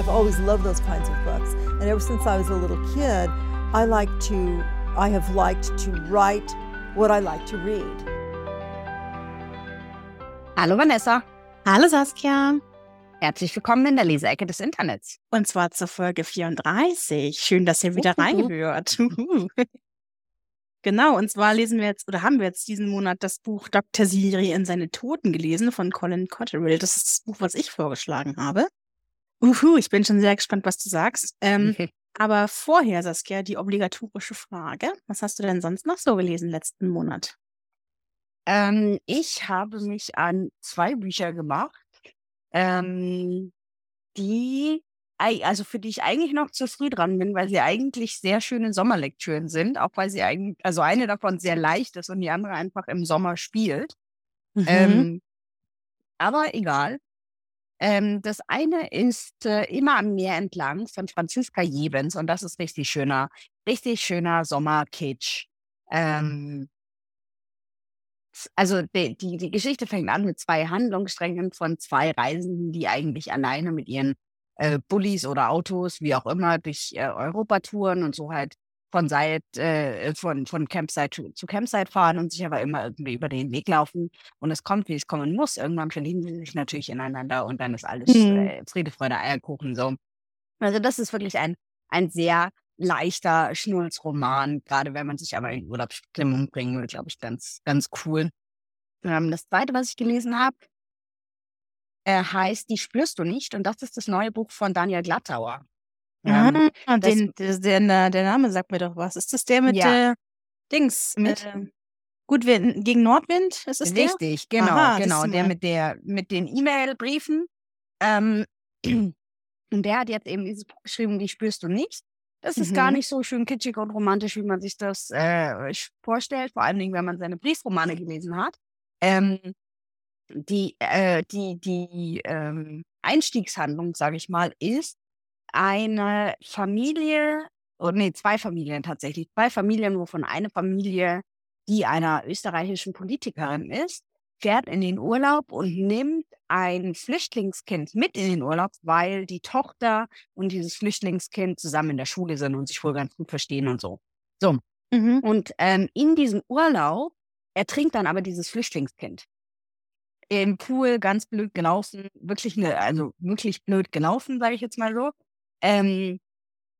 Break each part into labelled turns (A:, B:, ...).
A: I've always loved those kinds of books. And ever since I was a little kid, I like to, I have liked to write what I like to read.
B: Hallo Vanessa.
C: Hallo Saskia.
B: Herzlich willkommen in der Leseecke des Internets.
C: Und zwar zur Folge 34. Schön, dass ihr wieder reinhört. genau, und zwar lesen wir jetzt oder haben wir jetzt diesen Monat das Buch Dr. Siri in seine Toten gelesen von Colin Cotterill. Das ist das Buch, was ich vorgeschlagen habe. Uhu, ich bin schon sehr gespannt, was du sagst. Ähm, aber vorher, Saskia, die obligatorische Frage. Was hast du denn sonst noch so gelesen letzten Monat?
B: Ähm, ich habe mich an zwei Bücher gemacht, ähm, die, also für die ich eigentlich noch zu früh dran bin, weil sie eigentlich sehr schöne Sommerlektüren sind, auch weil sie eigentlich, also eine davon sehr leicht ist und die andere einfach im Sommer spielt.
C: Mhm.
B: Ähm, aber egal. Ähm, das eine ist äh, immer am Meer entlang von Franziska Jebens und das ist richtig schöner, richtig schöner Sommerkitsch. Ähm, also die, die, die Geschichte fängt an mit zwei Handlungssträngen von zwei Reisenden, die eigentlich alleine mit ihren äh, Bullis oder Autos, wie auch immer, durch äh, Europa touren und so halt von Seit, äh, von, von Campsite zu, zu Campsite fahren und sich aber immer irgendwie über den Weg laufen. Und es kommt, wie es kommen muss. Irgendwann verlieben sie sich natürlich ineinander und dann ist alles
C: Mhm.
B: äh, Friede, Freude, Eierkuchen so. Also das ist wirklich ein, ein sehr leichter Schnulzroman, gerade wenn man sich aber in Urlaubsstimmung bringen will, glaube ich, ganz, ganz cool. Ähm, das zweite, was ich gelesen habe, äh, heißt Die spürst du nicht und das ist das neue Buch von Daniel Glattauer. Ähm,
C: Ah,
B: das-
C: den, der, der, der Name sagt mir doch was. Ist das der mit
B: Ja.
C: äh, Dings?
B: Mit?
C: Äh, gut, Wind- gegen Nordwind? Ist es der?
B: Richtig, genau,
C: Aha,
B: genau. Der mit der, mit den E-Mail-Briefen. Ähm, und der hat jetzt eben dieses Buch geschrieben, die spürst du nicht. Das ist gar
C: Mhm.
B: nicht so schön kitschig und romantisch, wie man sich das äh, vorstellt, vor allen Dingen, wenn man seine Briefromane gelesen hat. Ähm, die, äh, die, die ähm, Einstiegshandlung, sage ich mal, ist eine Familie, oder nee, zwei Familien tatsächlich, zwei Familien, wovon eine Familie, die einer österreichischen Politikerin ist, fährt in den Urlaub und nimmt ein Flüchtlingskind mit in den Urlaub, weil die Tochter und dieses Flüchtlingskind zusammen in der Schule sind und sich wohl ganz gut verstehen und so. So.
C: Mhm.
B: Und ähm, in diesem Urlaub ertrinkt dann aber dieses Flüchtlingskind. Im Pool ganz blöd gelaufen, wirklich ne, also wirklich blöd gelaufen, sage ich jetzt mal so. Ähm,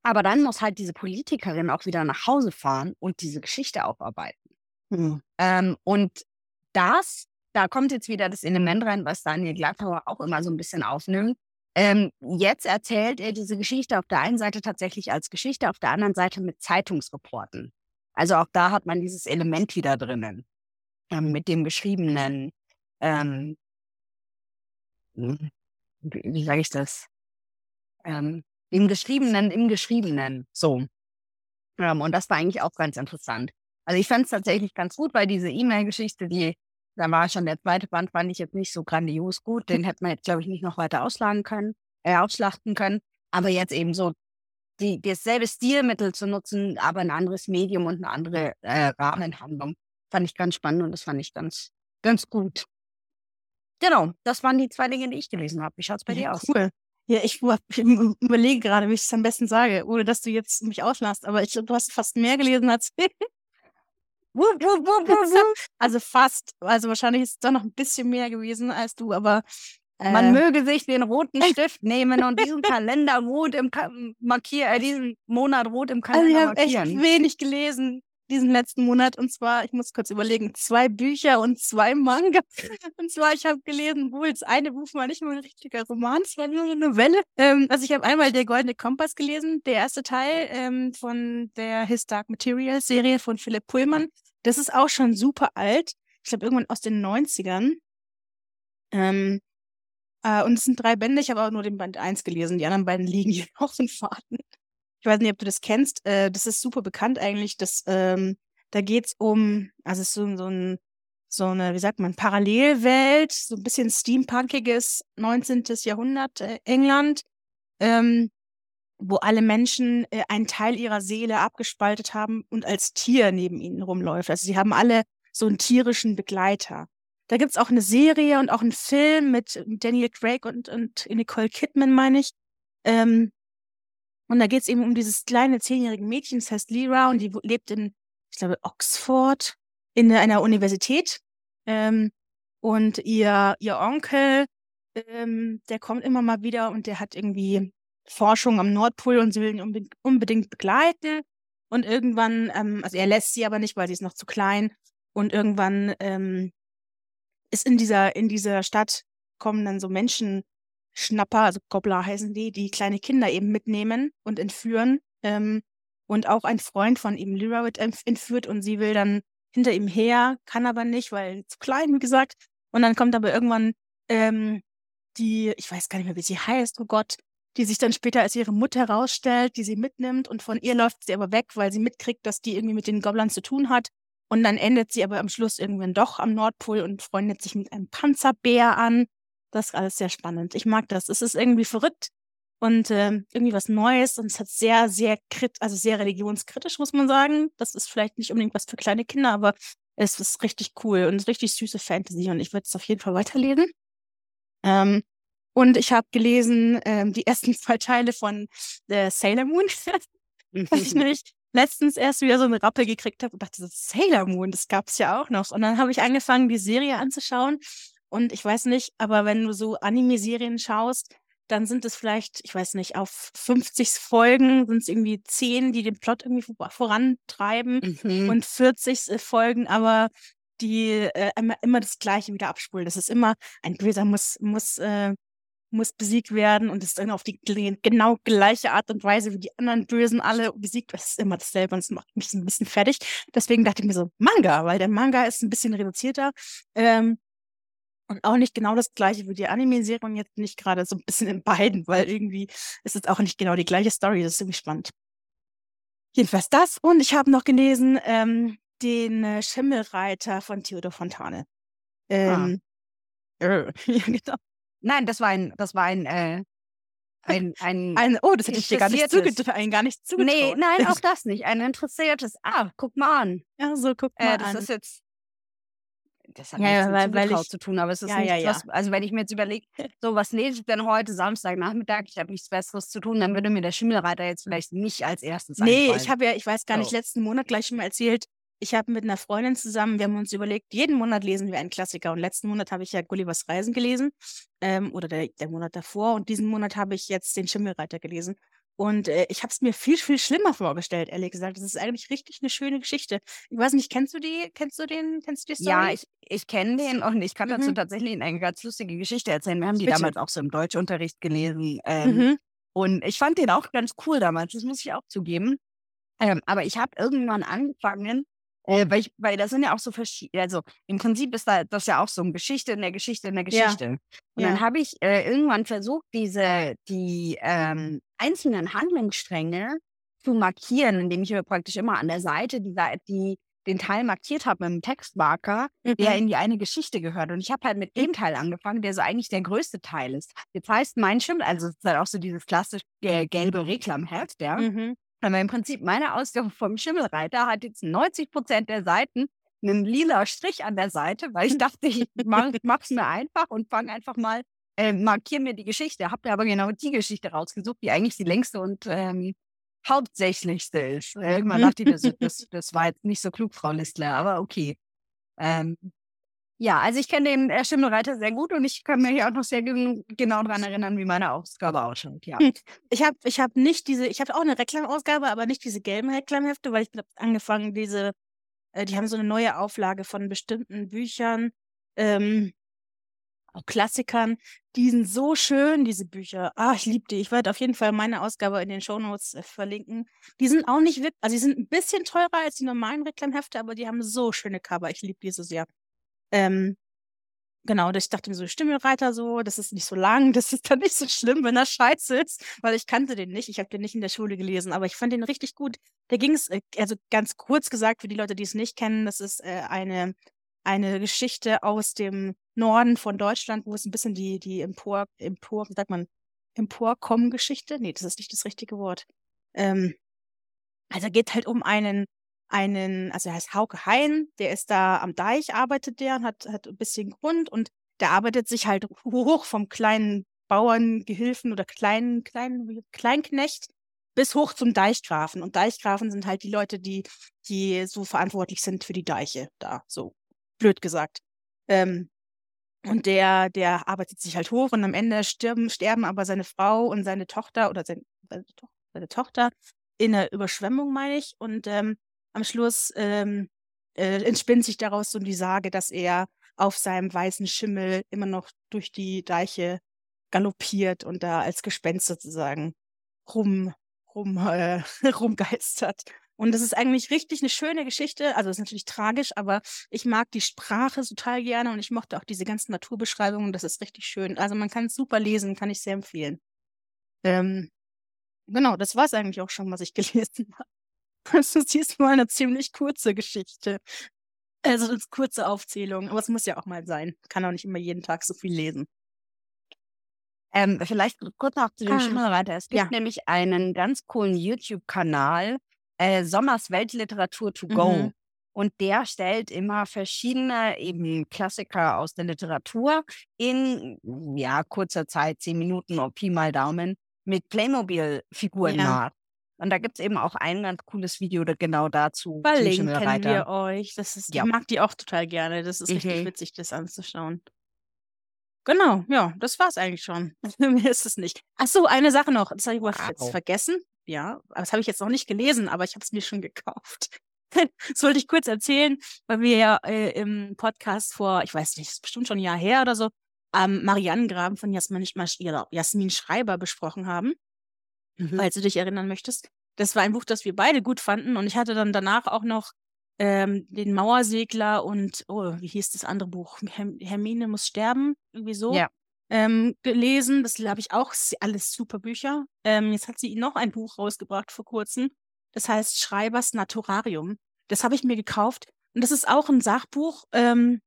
B: aber dann muss halt diese Politikerin auch wieder nach Hause fahren und diese Geschichte aufarbeiten.
C: Mhm.
B: Ähm, und das, da kommt jetzt wieder das Element rein, was Daniel Glattauer auch immer so ein bisschen aufnimmt. Ähm, jetzt erzählt er diese Geschichte auf der einen Seite tatsächlich als Geschichte, auf der anderen Seite mit Zeitungsreporten. Also auch da hat man dieses Element wieder drinnen. Ähm, mit dem geschriebenen, ähm, hm, wie, wie sage ich das? Ähm, dem Geschriebenen im Geschriebenen. So. Ähm, und das war eigentlich auch ganz interessant. Also ich fand es tatsächlich ganz gut, weil diese E-Mail-Geschichte, die, da war schon der zweite Band, fand ich jetzt nicht so grandios gut. Den hätte man jetzt, glaube ich, nicht noch weiter ausschlagen können, äh, ausschlachten können. Aber jetzt eben so die, dasselbe Stilmittel zu nutzen, aber ein anderes Medium und eine andere äh, Rahmenhandlung, fand ich ganz spannend und das fand ich ganz, ganz gut. Genau, das waren die zwei Dinge, die ich gelesen habe. Wie schaut's bei dir
C: Ja,
B: aus?
C: cool. Ja, ich, überlege gerade, wie ich es am besten sage, ohne dass du jetzt mich auslässt. Aber ich du hast fast mehr gelesen als ich. Also fast. Also wahrscheinlich ist es doch noch ein bisschen mehr gewesen als du, aber
B: Man
C: äh,
B: möge sich den roten Stift nehmen und diesen Kalender rot im Ka markieren, äh, diesen Monat rot im
C: Also ich
B: Kalender
C: habe echt
B: markieren.
C: wenig gelesen diesen letzten Monat. Und zwar, ich muss kurz überlegen, zwei Bücher und zwei Manga. Und zwar, ich habe gelesen, wohl, das eine Buch war nicht mal ein richtiger Roman, es war nur eine Novelle. Ähm, also ich habe einmal Der Goldene Kompass gelesen, der erste Teil ähm, von der His Dark Materials Serie von Philipp Pullman. Das ist auch schon super alt. Ich glaube, irgendwann aus den 90ern. Ähm, äh, und es sind drei Bände. Ich habe auch nur den Band 1 gelesen. Die anderen beiden liegen hier auf den Faden. Ich weiß nicht, ob du das kennst. Äh, das ist super bekannt eigentlich. Das, ähm, da geht's um, also es ist so, so, ein, so eine, wie sagt man, Parallelwelt, so ein bisschen steampunkiges 19. Jahrhundert äh, England, ähm, wo alle Menschen äh, einen Teil ihrer Seele abgespaltet haben und als Tier neben ihnen rumläuft. Also sie haben alle so einen tierischen Begleiter. Da gibt's auch eine Serie und auch einen Film mit Daniel Craig und, und Nicole Kidman, meine ich. Ähm, und da geht es eben um dieses kleine zehnjährige Mädchen, das heißt Lyra, und die lebt in, ich glaube, Oxford, in einer Universität. Ähm, und ihr, ihr Onkel, ähm, der kommt immer mal wieder und der hat irgendwie Forschung am Nordpol und sie will ihn unbedingt begleiten. Und irgendwann, ähm, also er lässt sie aber nicht, weil sie ist noch zu klein. Und irgendwann ähm, ist in dieser, in dieser Stadt kommen dann so Menschenschnapper, also Gobbler heißen die, die kleine Kinder eben mitnehmen und entführen. Ähm, und auch ein Freund von ihm, Lyra, wird entführt und sie will dann hinter ihm her, kann aber nicht, weil zu klein, wie gesagt. Und dann kommt aber irgendwann ähm, die, ich weiß gar nicht mehr, wie sie heißt, oh Gott, die sich dann später als ihre Mutter herausstellt, die sie mitnimmt und von ihr läuft sie aber weg, weil sie mitkriegt, dass die irgendwie mit den Goblins zu tun hat. Und dann endet sie aber am Schluss irgendwann doch am Nordpol und freundet sich mit einem Panzerbär an. Das ist alles sehr spannend. Ich mag das. Es ist irgendwie verrückt und äh, irgendwie was Neues und es hat sehr, sehr krit, also sehr religionskritisch, muss man sagen. Das ist vielleicht nicht unbedingt was für kleine Kinder, aber es ist richtig cool und richtig süße Fantasy und ich würde es auf jeden Fall weiterlesen. Ähm, und ich habe gelesen ähm, die ersten zwei Teile von äh, Sailor Moon, was ich nämlich letztens erst wieder so eine Rappel gekriegt habe und dachte, so, Sailor Moon, das gab es ja auch noch. Und dann habe ich angefangen, die Serie anzuschauen. Und ich weiß nicht, aber wenn du so Anime-Serien schaust, dann sind es vielleicht, ich weiß nicht, auf 50 Folgen sind es irgendwie 10, die den Plot irgendwie vorantreiben mhm. und 40 äh, Folgen, aber die äh, immer, immer das Gleiche wieder abspulen. Das ist immer, ein Böser muss, muss äh, muss besiegt werden und ist dann auf die genau gleiche Art und Weise wie die anderen Bösen alle besiegt. Das ist immer dasselbe und es macht mich so ein bisschen fertig. Deswegen dachte ich mir so, Manga, weil der Manga ist ein bisschen reduzierter. Ähm, und auch nicht genau das gleiche wie die Anime-Serie und jetzt nicht gerade so ein bisschen in beiden, weil irgendwie ist es auch nicht genau die gleiche Story. Das ist irgendwie spannend. Jedenfalls das. Und ich habe noch gelesen ähm, den äh, Schimmelreiter von Theodor Fontane. Ah. Ähm,
B: ah. äh, ja, genau. Nein, das war ein, das war ein, äh, ein, ein,
C: ein, oh, das hätte ich dir gar nicht zugetraut. Ein gar nicht zugetraut.
B: Nee, nein, auch das nicht. Ein interessiertes. Ah, guck mal an.
C: Ja, so guck äh, mal
B: äh, das
C: an.
B: ist jetzt. Das hat
C: ja,
B: nichts
C: ja,
B: mit
C: weil, weil ich,
B: zu tun, aber es ist
C: ja,
B: nicht
C: ja,
B: was. Also wenn ich mir jetzt überlege, so was lese ich denn heute Samstagnachmittag, ich habe nichts Besseres zu tun, dann würde mir der Schimmelreiter jetzt vielleicht nicht als erstes
C: Nee,
B: einfallen.
C: ich habe ja, ich weiß gar nicht, letzten Monat gleich schon mal erzählt, ich habe mit einer Freundin zusammen, wir haben uns überlegt, jeden Monat lesen wir einen Klassiker. Und letzten Monat habe ich ja Gullivers Reisen gelesen ähm, oder der, der Monat davor. Und diesen Monat habe ich jetzt den Schimmelreiter gelesen. Und äh, ich habe es mir viel, viel schlimmer vorgestellt, ehrlich gesagt. Das ist eigentlich richtig eine schöne Geschichte. Ich weiß nicht, kennst du die, kennst du den, kennst du die Story?
B: Ja, ich, ich kenne den und ich kann mhm. dazu tatsächlich eine ganz lustige Geschichte erzählen. Wir haben die Bitte. damals auch so im Deutschunterricht gelesen. Ähm, mhm. Und ich fand den auch ganz cool damals, das muss ich auch zugeben. Ähm, aber ich habe irgendwann angefangen, äh, weil, ich, weil da sind ja auch so verschiedene, also im Prinzip ist da das ja auch so eine Geschichte in der Geschichte in der Geschichte. Ja. Und dann habe ich äh, irgendwann versucht, diese, die ähm, einzelnen Handlungsstränge zu markieren, indem ich mir praktisch immer an der Seite die, die den Teil markiert habe mit einem Textmarker, mhm. der in die eine Geschichte gehört. Und ich habe halt mit dem Teil angefangen, der so eigentlich der größte Teil ist. Jetzt heißt mein Schimmel, also es ist halt auch so dieses klassische gelbe Reklamheft, ja. Mhm. Aber im Prinzip meine Ausgabe vom Schimmelreiter hat jetzt 90 Prozent der Seiten einen lila Strich an der Seite, weil ich dachte, ich mach, mach's mir einfach und fange einfach mal, äh, markiere mir die Geschichte. Hab mir aber genau die Geschichte rausgesucht, die eigentlich die längste und ähm, hauptsächlichste ist. Irgendwann dachte ich, das, das, das war jetzt nicht so klug, Frau Listler, aber okay. Ähm, ja, also ich kenne den äh, Schimmelreiter sehr gut und ich kann mich hier auch noch sehr genau daran erinnern, wie meine Ausgabe ausschaut. Ja. Hm.
C: Ich habe ich hab nicht diese, ich habe auch eine Reklamausgabe, aber nicht diese gelben Reklamhefte, weil ich habe angefangen, diese, äh, die haben so eine neue Auflage von bestimmten Büchern, ähm, Klassikern. Die sind so schön, diese Bücher. Ah, ich liebe die. Ich werde auf jeden Fall meine Ausgabe in den Shownotes äh, verlinken. Die sind auch nicht wirklich, also die sind ein bisschen teurer als die normalen Reklamhefte, aber die haben so schöne Cover. Ich liebe die so sehr. Ähm, genau, ich dachte mir so, Stimmelreiter so, das ist nicht so lang, das ist dann nicht so schlimm, wenn er scheiße ist, weil ich kannte den nicht, ich habe den nicht in der Schule gelesen, aber ich fand den richtig gut. Da ging es, äh, also ganz kurz gesagt, für die Leute, die es nicht kennen, das ist äh, eine, eine Geschichte aus dem Norden von Deutschland, wo es ein bisschen die, die Empor, Empor, wie sagt man, Emporkommen-Geschichte? Nee, das ist nicht das richtige Wort. Ähm, also geht halt um einen einen, also er heißt Hauke Hein, der ist da am Deich, arbeitet der und hat, hat ein bisschen Grund und der arbeitet sich halt hoch vom kleinen Bauerngehilfen oder Klein, Klein, Kleinknecht bis hoch zum Deichgrafen. Und Deichgrafen sind halt die Leute, die, die so verantwortlich sind für die Deiche da, so blöd gesagt. Ähm, und der, der arbeitet sich halt hoch und am Ende sterben, sterben aber seine Frau und seine Tochter oder sein, seine, to seine Tochter in einer Überschwemmung, meine ich. Und ähm, am Schluss ähm, äh, entspinnt sich daraus so die Sage, dass er auf seinem weißen Schimmel immer noch durch die Deiche galoppiert und da als Gespenst sozusagen rum, rum, äh, rumgeistert. Und das ist eigentlich richtig eine schöne Geschichte. Also es ist natürlich tragisch, aber ich mag die Sprache total gerne und ich mochte auch diese ganzen Naturbeschreibungen. Das ist richtig schön. Also man kann es super lesen, kann ich sehr empfehlen. Ähm, genau, das war es eigentlich auch schon, was ich gelesen habe. Das ist diesmal eine ziemlich kurze Geschichte. Also eine kurze Aufzählung, aber es muss ja auch mal sein. Kann auch nicht immer jeden Tag so viel lesen.
B: Ähm, vielleicht kurz noch zu dem
C: Ah,
B: Schimmelreiter. Es gibt
C: ja.
B: nämlich einen ganz coolen YouTube-Kanal, äh, Sommers Weltliteratur to go.
C: Mhm.
B: Und der stellt immer verschiedene eben Klassiker aus der Literatur in ja, kurzer Zeit, zehn Minuten oder Pi mal Daumen, mit Playmobil-Figuren
C: Ja.
B: nach. Und da gibt es eben auch ein ganz cooles Video genau dazu
C: Verlinken wir euch. Das ist,
B: Ja.
C: ich mag die auch total gerne. Das ist richtig
B: Mhm.
C: witzig, das anzuschauen. Genau, ja, das war's eigentlich schon. Mehr ist es nicht. Ach so, eine Sache noch. Das habe ich
B: Wow.
C: vergessen. Ja, aber das habe ich jetzt noch nicht gelesen, aber ich habe es mir schon gekauft. Das wollte ich kurz erzählen, weil wir ja äh, im Podcast vor, ich weiß nicht, ist bestimmt schon ein Jahr her oder so, am Marianengraben von Jasmin, ja, Jasmin Schreiber besprochen haben
B: Mhm.
C: falls du dich erinnern möchtest. Das war ein Buch, das wir beide gut fanden. Und ich hatte dann danach auch noch ähm, den Mauersegler und, oh, wie hieß das andere Buch? Herm Hermine muss sterben, irgendwie so.
B: Ja.
C: Ähm, gelesen. Das habe ich auch alles super Bücher. Ähm, jetzt hat sie noch ein Buch rausgebracht vor kurzem. Das heißt Schreibers Naturarium. Das habe ich mir gekauft. Und das ist auch ein Sachbuch. Ähm,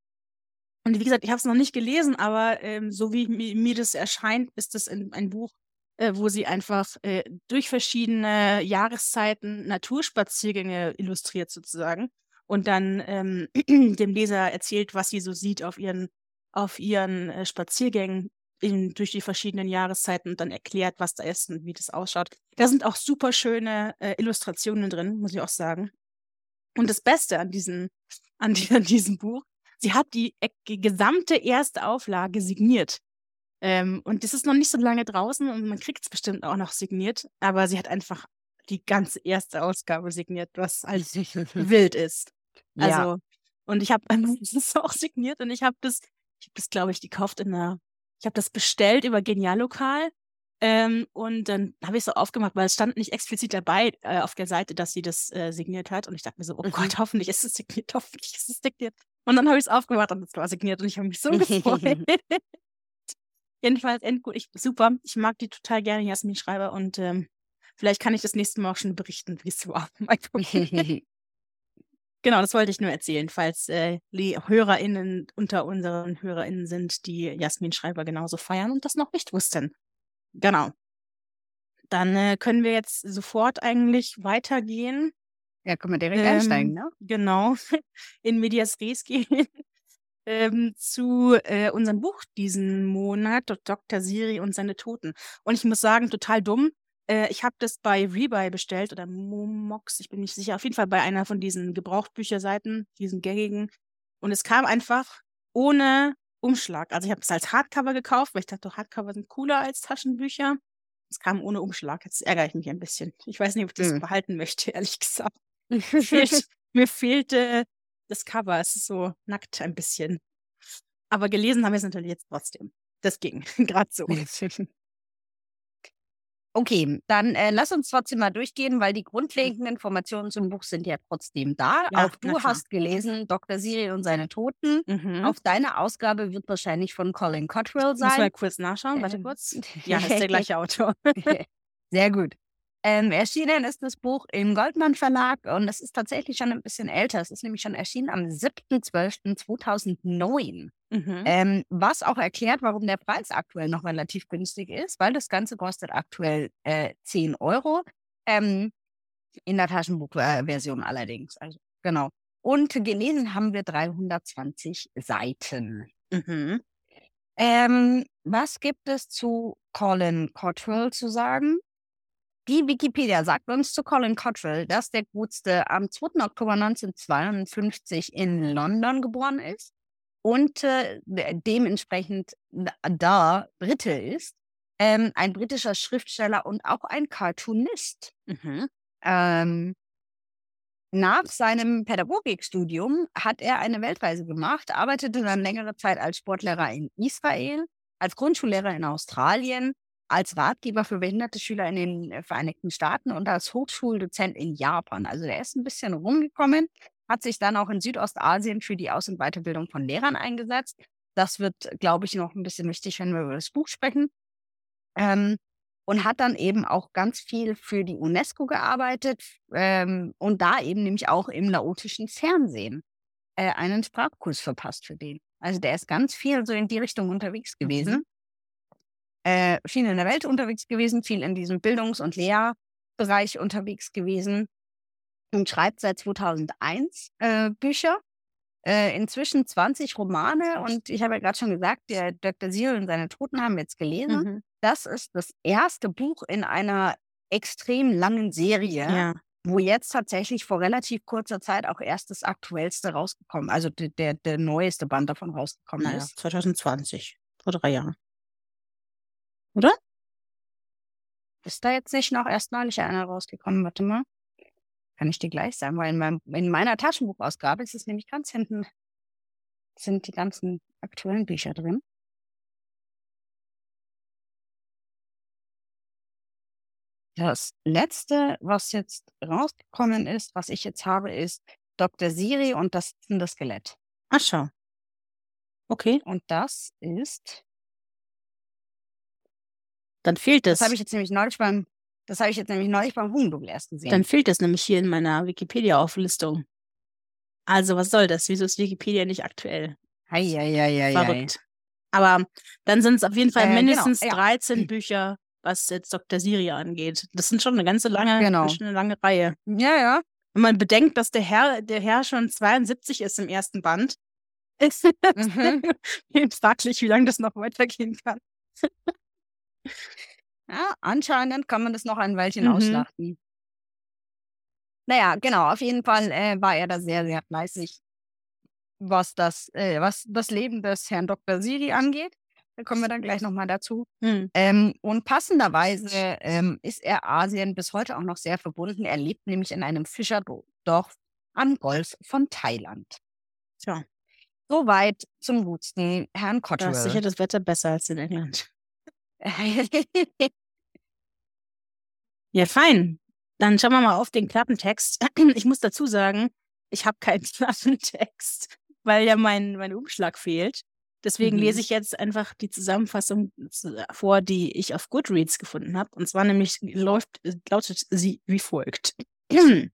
C: und wie gesagt, ich habe es noch nicht gelesen, aber ähm, so wie mi- mir das erscheint, ist das ein, ein Buch, äh, wo sie einfach äh, durch verschiedene Jahreszeiten Naturspaziergänge illustriert sozusagen und dann ähm, dem Leser erzählt, was sie so sieht auf ihren, auf ihren äh, Spaziergängen in, durch die verschiedenen Jahreszeiten und dann erklärt, was da ist und wie das ausschaut. Da sind auch super schöne äh, Illustrationen drin, muss ich auch sagen. Und das Beste an diesem, an, die, an diesem Buch, sie hat die, äh, die gesamte erste Auflage signiert. Ähm, und das ist noch nicht so lange draußen und man kriegt es bestimmt auch noch signiert, aber sie hat einfach die ganze erste Ausgabe signiert, was halt wild ist.
B: ja.
C: Also, und ich habe es ist auch signiert und ich habe das, ich habe das, glaube ich, gekauft in einer, ich habe das bestellt über Geniallokal. Ähm, und dann habe ich es so aufgemacht, weil es stand nicht explizit dabei äh, auf der Seite, dass sie das äh, signiert hat. Und ich dachte mir so, oh
B: Mhm.
C: Gott, hoffentlich ist es signiert, hoffentlich ist es signiert. Und dann habe ich es aufgemacht und es war signiert und ich habe mich so gefreut. Jedenfalls endgut. Ich, super. Ich mag die total gerne, Jasmin Schreiber. Und ähm, vielleicht kann ich das nächste Mal auch schon berichten, wie es war. Genau, das wollte ich nur erzählen, falls äh, die HörerInnen unter unseren HörerInnen sind, die Jasmin Schreiber genauso feiern und das noch nicht wussten. Genau. Dann äh, können wir jetzt sofort eigentlich weitergehen.
B: ja, können wir direkt einsteigen,
C: Ähm,
B: ne?
C: Genau, in Medias Res gehen. ähm, zu äh, unserem Buch diesen Monat, Dr. Siri und seine Toten. Und ich muss sagen, total dumm. Äh, ich habe das bei Rebuy bestellt oder Momox, ich bin nicht sicher. Auf jeden Fall bei einer von diesen Gebrauchtbüchersseiten, diesen gängigen. Und es kam einfach ohne Umschlag. Also ich habe es als Hardcover gekauft, weil ich dachte, Hardcover sind cooler als Taschenbücher. Es kam ohne Umschlag. Jetzt ärgere ich mich ein bisschen. Ich weiß nicht, ob ich das
B: Hm.
C: behalten möchte, ehrlich gesagt. Mir, fehlt, mir fehlte das Cover. Es ist so nackt ein bisschen. Aber gelesen haben wir es natürlich jetzt trotzdem. Das ging gerade so.
B: Okay, dann äh, lass uns trotzdem mal durchgehen, weil die grundlegenden Informationen zum Buch sind ja trotzdem da.
C: Ja,
B: Auch du hast gelesen Dr. Siri und seine Toten.
C: Mhm.
B: Auf deine Ausgabe wird wahrscheinlich von Colin Cottrell
C: Muss mal
B: sein.
C: kurz nachschauen. Warte
B: Ähm,
C: kurz. Ja, ist der gleiche Autor.
B: Sehr gut. Ähm, erschienen ist das Buch im Goldmann Verlag und es ist tatsächlich schon ein bisschen älter. Es ist nämlich schon erschienen am 7.12.2009.
C: Mhm.
B: Ähm, was auch erklärt, warum der Preis aktuell noch relativ günstig ist, weil das Ganze kostet aktuell äh, 10 Euro. Ähm, in der Taschenbuchversion allerdings. Also, genau. Und gelesen haben wir 320 Seiten.
C: Mhm.
B: Ähm, was gibt es zu Colin Cottrell zu sagen? Die Wikipedia sagt uns zu Colin Cottrell, dass der Gutste am 2. Oktober 1952 in London geboren ist und äh, dementsprechend da Brite ist. Ähm, ein britischer Schriftsteller und auch ein Cartoonist.
C: Mhm.
B: Ähm, nach seinem Pädagogikstudium hat er eine Weltreise gemacht, arbeitete dann längere Zeit als Sportlehrer in Israel, als Grundschullehrer in Australien, als Ratgeber für behinderte Schüler in den äh, Vereinigten Staaten und als Hochschuldozent in Japan. Also der ist ein bisschen rumgekommen, hat sich dann auch in Südostasien für die Aus- und Weiterbildung von Lehrern eingesetzt. Das wird, glaube ich, noch ein bisschen wichtig, wenn wir über das Buch sprechen. Ähm, und hat dann eben auch ganz viel für die UNESCO gearbeitet ähm, und da eben nämlich auch im laotischen Fernsehen äh, einen Sprachkurs verpasst für den. Also der ist ganz viel so in die Richtung unterwegs gewesen. Mhm. Äh, viel in der Welt unterwegs gewesen, viel in diesem Bildungs- und Lehrbereich unterwegs gewesen und schreibt seit 2001 äh, Bücher. Äh, inzwischen 20 Romane und ich habe ja gerade schon gesagt, der Dr. Seal und seine Toten haben wir jetzt gelesen.
C: Mhm.
B: Das ist das erste Buch in einer extrem langen Serie,
C: Ja.
B: wo jetzt tatsächlich vor relativ kurzer Zeit auch erst das aktuellste rausgekommen, also der, der, der neueste Band davon rausgekommen
C: Naja,
B: ist.
C: 2020. Vor drei Jahren. Oder?
B: Ist da jetzt nicht noch erst neulich einer rausgekommen? Warte mal. Kann ich dir gleich sagen, weil in, meinem, in meiner Taschenbuchausgabe ist es nämlich ganz hinten, sind die ganzen aktuellen Bücher drin. Das letzte, was jetzt rausgekommen ist, was ich jetzt habe, ist Dr. Siri und das sitzende Skelett.
C: Ach schau. Okay,
B: Und das ist,
C: dann fehlt
B: das
C: es.
B: habe ich jetzt nämlich neulich beim, das habe ich jetzt nämlich neulich beim Hugendubel erst gesehen.
C: Dann fehlt es nämlich hier in meiner Wikipedia-Auflistung. Also, was soll das? Wieso ist Wikipedia nicht aktuell?
B: Eieieiei.
C: Verrückt. Aber dann sind es auf jeden Fall
B: Äh, genau,
C: mindestens
B: ja.
C: 13 Bücher, was jetzt Dr. Siri angeht. Das sind schon eine ganze lange,
B: Genau.
C: eine lange Reihe.
B: Ja, ja.
C: Wenn man bedenkt, dass der Herr, der Herr schon 72 ist im ersten Band, ist
B: Mhm.
C: fraglich, wie lange das noch weitergehen kann.
B: Ja, anscheinend kann man das noch ein Weilchen
C: Mhm.
B: ausschlachten. Naja, genau, auf jeden Fall äh, war er da sehr, sehr fleißig, was das, äh, was das Leben des Herrn Dr. Siri angeht. Da kommen wir dann gleich nochmal dazu.
C: Hm.
B: Ähm, und passenderweise ähm, ist er Asien bis heute auch noch sehr verbunden. Er lebt nämlich in einem Fischerdorf am Golf von Thailand.
C: Tja,
B: Soweit zum gutsten Herrn
C: da ist sicher
B: Cottrell.
C: das Wetter besser als in England. Ja, fein. Dann schauen wir mal auf den Klappentext. Ich muss dazu sagen, ich habe keinen Klappentext, weil ja mein, mein Umschlag fehlt. Deswegen
B: Mhm.
C: lese ich jetzt einfach die Zusammenfassung zu- vor, die ich auf Goodreads gefunden habe. Und zwar nämlich läuft, lautet sie wie folgt.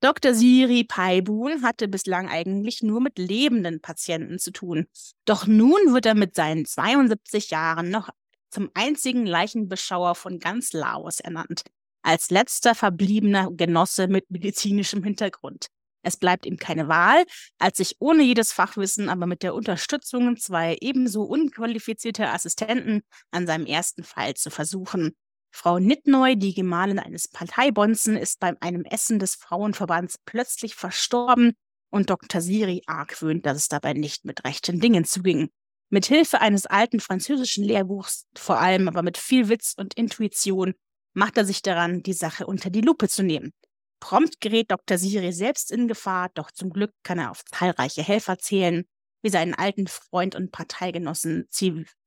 C: Dr. Siri Paibun hatte bislang eigentlich nur mit lebenden Patienten zu tun. Doch nun wird er mit seinen 72 Jahren noch zum einzigen Leichenbeschauer von ganz Laos ernannt, als letzter verbliebener Genosse mit medizinischem Hintergrund. Es bleibt ihm keine Wahl, als sich ohne jedes Fachwissen, aber mit der Unterstützung zweier ebenso unqualifizierter Assistenten an seinem ersten Fall zu versuchen. Frau Nittneu, die Gemahlin eines Parteibonzen, ist bei einem Essen des Frauenverbands plötzlich verstorben und Dr. Siri argwöhnt, dass es dabei nicht mit rechten Dingen zuging. Mit Hilfe eines alten französischen Lehrbuchs, vor allem aber mit viel Witz und Intuition, macht er sich daran, die Sache unter die Lupe zu nehmen. Prompt gerät Dr. Siri selbst in Gefahr, doch zum Glück kann er auf zahlreiche Helfer zählen, wie seinen alten Freund und Parteigenossen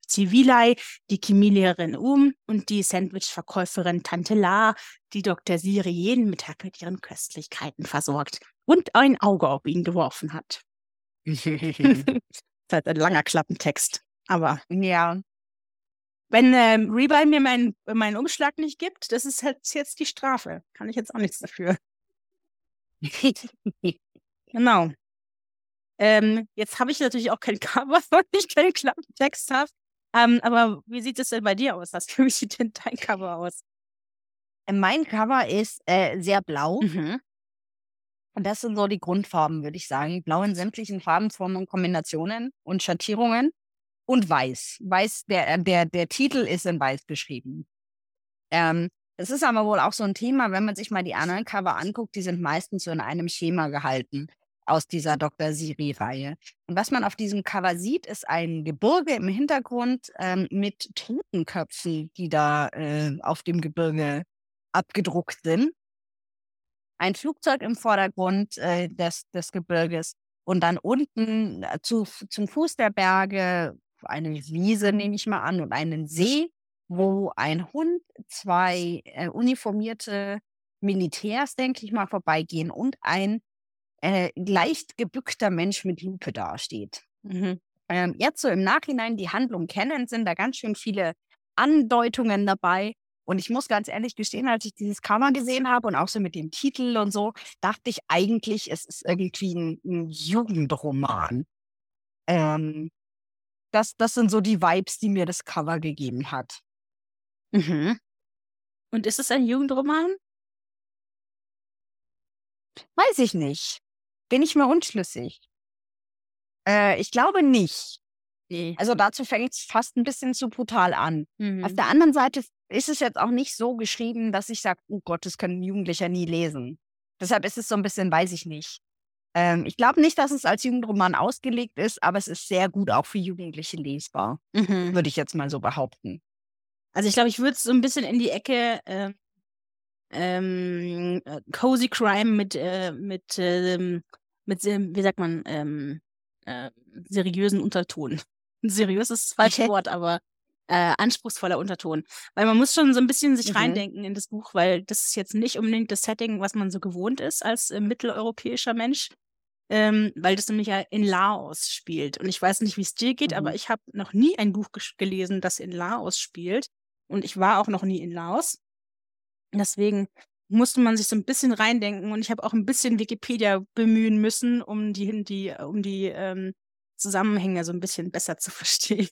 C: Zivilei, die Chemielehrerin Um und die Sandwich-Verkäuferin Tante La, die Dr. Siri jeden Mittag mit ihren Köstlichkeiten versorgt und ein Auge auf ihn geworfen hat. das ist halt ein langer Klappentext. Aber
B: ja,
C: wenn ähm, Rebuy mir meinen meinen Umschlag nicht gibt, das ist halt jetzt die Strafe. Kann ich jetzt auch nichts dafür. Genau. Ähm, jetzt habe ich natürlich auch kein Cover, weil ich keinen Klappentext habe. Ähm, aber wie sieht es denn bei dir aus? Hast- Wie sieht denn dein Cover aus?
B: mein Cover ist äh, sehr blau.
C: Mhm.
B: Und das sind so die Grundfarben, würde ich sagen. Blau in sämtlichen Farbenformen und Kombinationen und Schattierungen. und weiß. Weiß, der, der, der Titel ist in weiß geschrieben. Ähm, es ist aber wohl auch so ein Thema, wenn man sich mal die anderen Cover anguckt, die sind meistens so in einem Schema gehalten aus dieser Dr. Siri-Reihe. Und was man auf diesem Cover sieht, ist ein Gebirge im Hintergrund ähm, mit Totenköpfen, die da äh, auf dem Gebirge abgedruckt sind. Ein Flugzeug im Vordergrund äh, des, des Gebirges und dann unten äh, zu, zum Fuß der Berge eine Wiese, nehme ich mal an, und einen See wo ein Hund, zwei äh, uniformierte Militärs, denke ich mal, vorbeigehen und ein äh, leicht gebückter Mensch mit Lupe dasteht. Mhm. Ähm, jetzt so im Nachhinein die Handlung kennen, sind da ganz schön viele Andeutungen dabei. Und ich muss ganz ehrlich gestehen, als ich dieses Cover gesehen habe und auch so mit dem Titel und so, dachte ich eigentlich, es ist irgendwie ein, ein Jugendroman. Ähm, das, das sind so die Vibes, die mir das Cover gegeben hat.
C: Mhm. Und ist es ein Jugendroman?
B: Weiß ich nicht. Bin ich mir unschlüssig. Äh, ich glaube nicht.
C: Nee.
B: Also dazu fängt es fast ein bisschen zu brutal an.
C: Mhm.
B: Auf der anderen Seite ist es jetzt auch nicht so geschrieben, dass ich sage, oh Gott, das können Jugendliche nie lesen. Deshalb ist es so ein bisschen, weiß ich nicht. Ähm, ich glaube nicht, dass es als Jugendroman ausgelegt ist, aber es ist sehr gut auch für Jugendliche lesbar,
C: Mhm.
B: würde ich jetzt mal so behaupten.
C: Also ich glaube, ich würde es so ein bisschen in die Ecke äh, ähm, äh, Cozy Crime mit, äh, mit, ähm, mit, wie sagt man, ähm, äh, seriösen Unterton. Seriös ist das falsche Wort, aber äh, anspruchsvoller Unterton. Weil man muss schon so ein bisschen sich
B: Mhm.
C: reindenken in das Buch, weil das ist jetzt nicht unbedingt das Setting, was man so gewohnt ist als äh, mitteleuropäischer Mensch. Ähm, weil das nämlich ja in Laos spielt. Und ich weiß nicht, wie es dir geht, aber
B: Mhm.
C: ich habe noch nie ein Buch gelesen, das in Laos spielt. Und ich war auch noch nie in Laos. Deswegen musste man sich so ein bisschen reindenken und ich habe auch ein bisschen Wikipedia bemühen müssen, um die, die, um die ähm, Zusammenhänge so ein bisschen besser zu verstehen.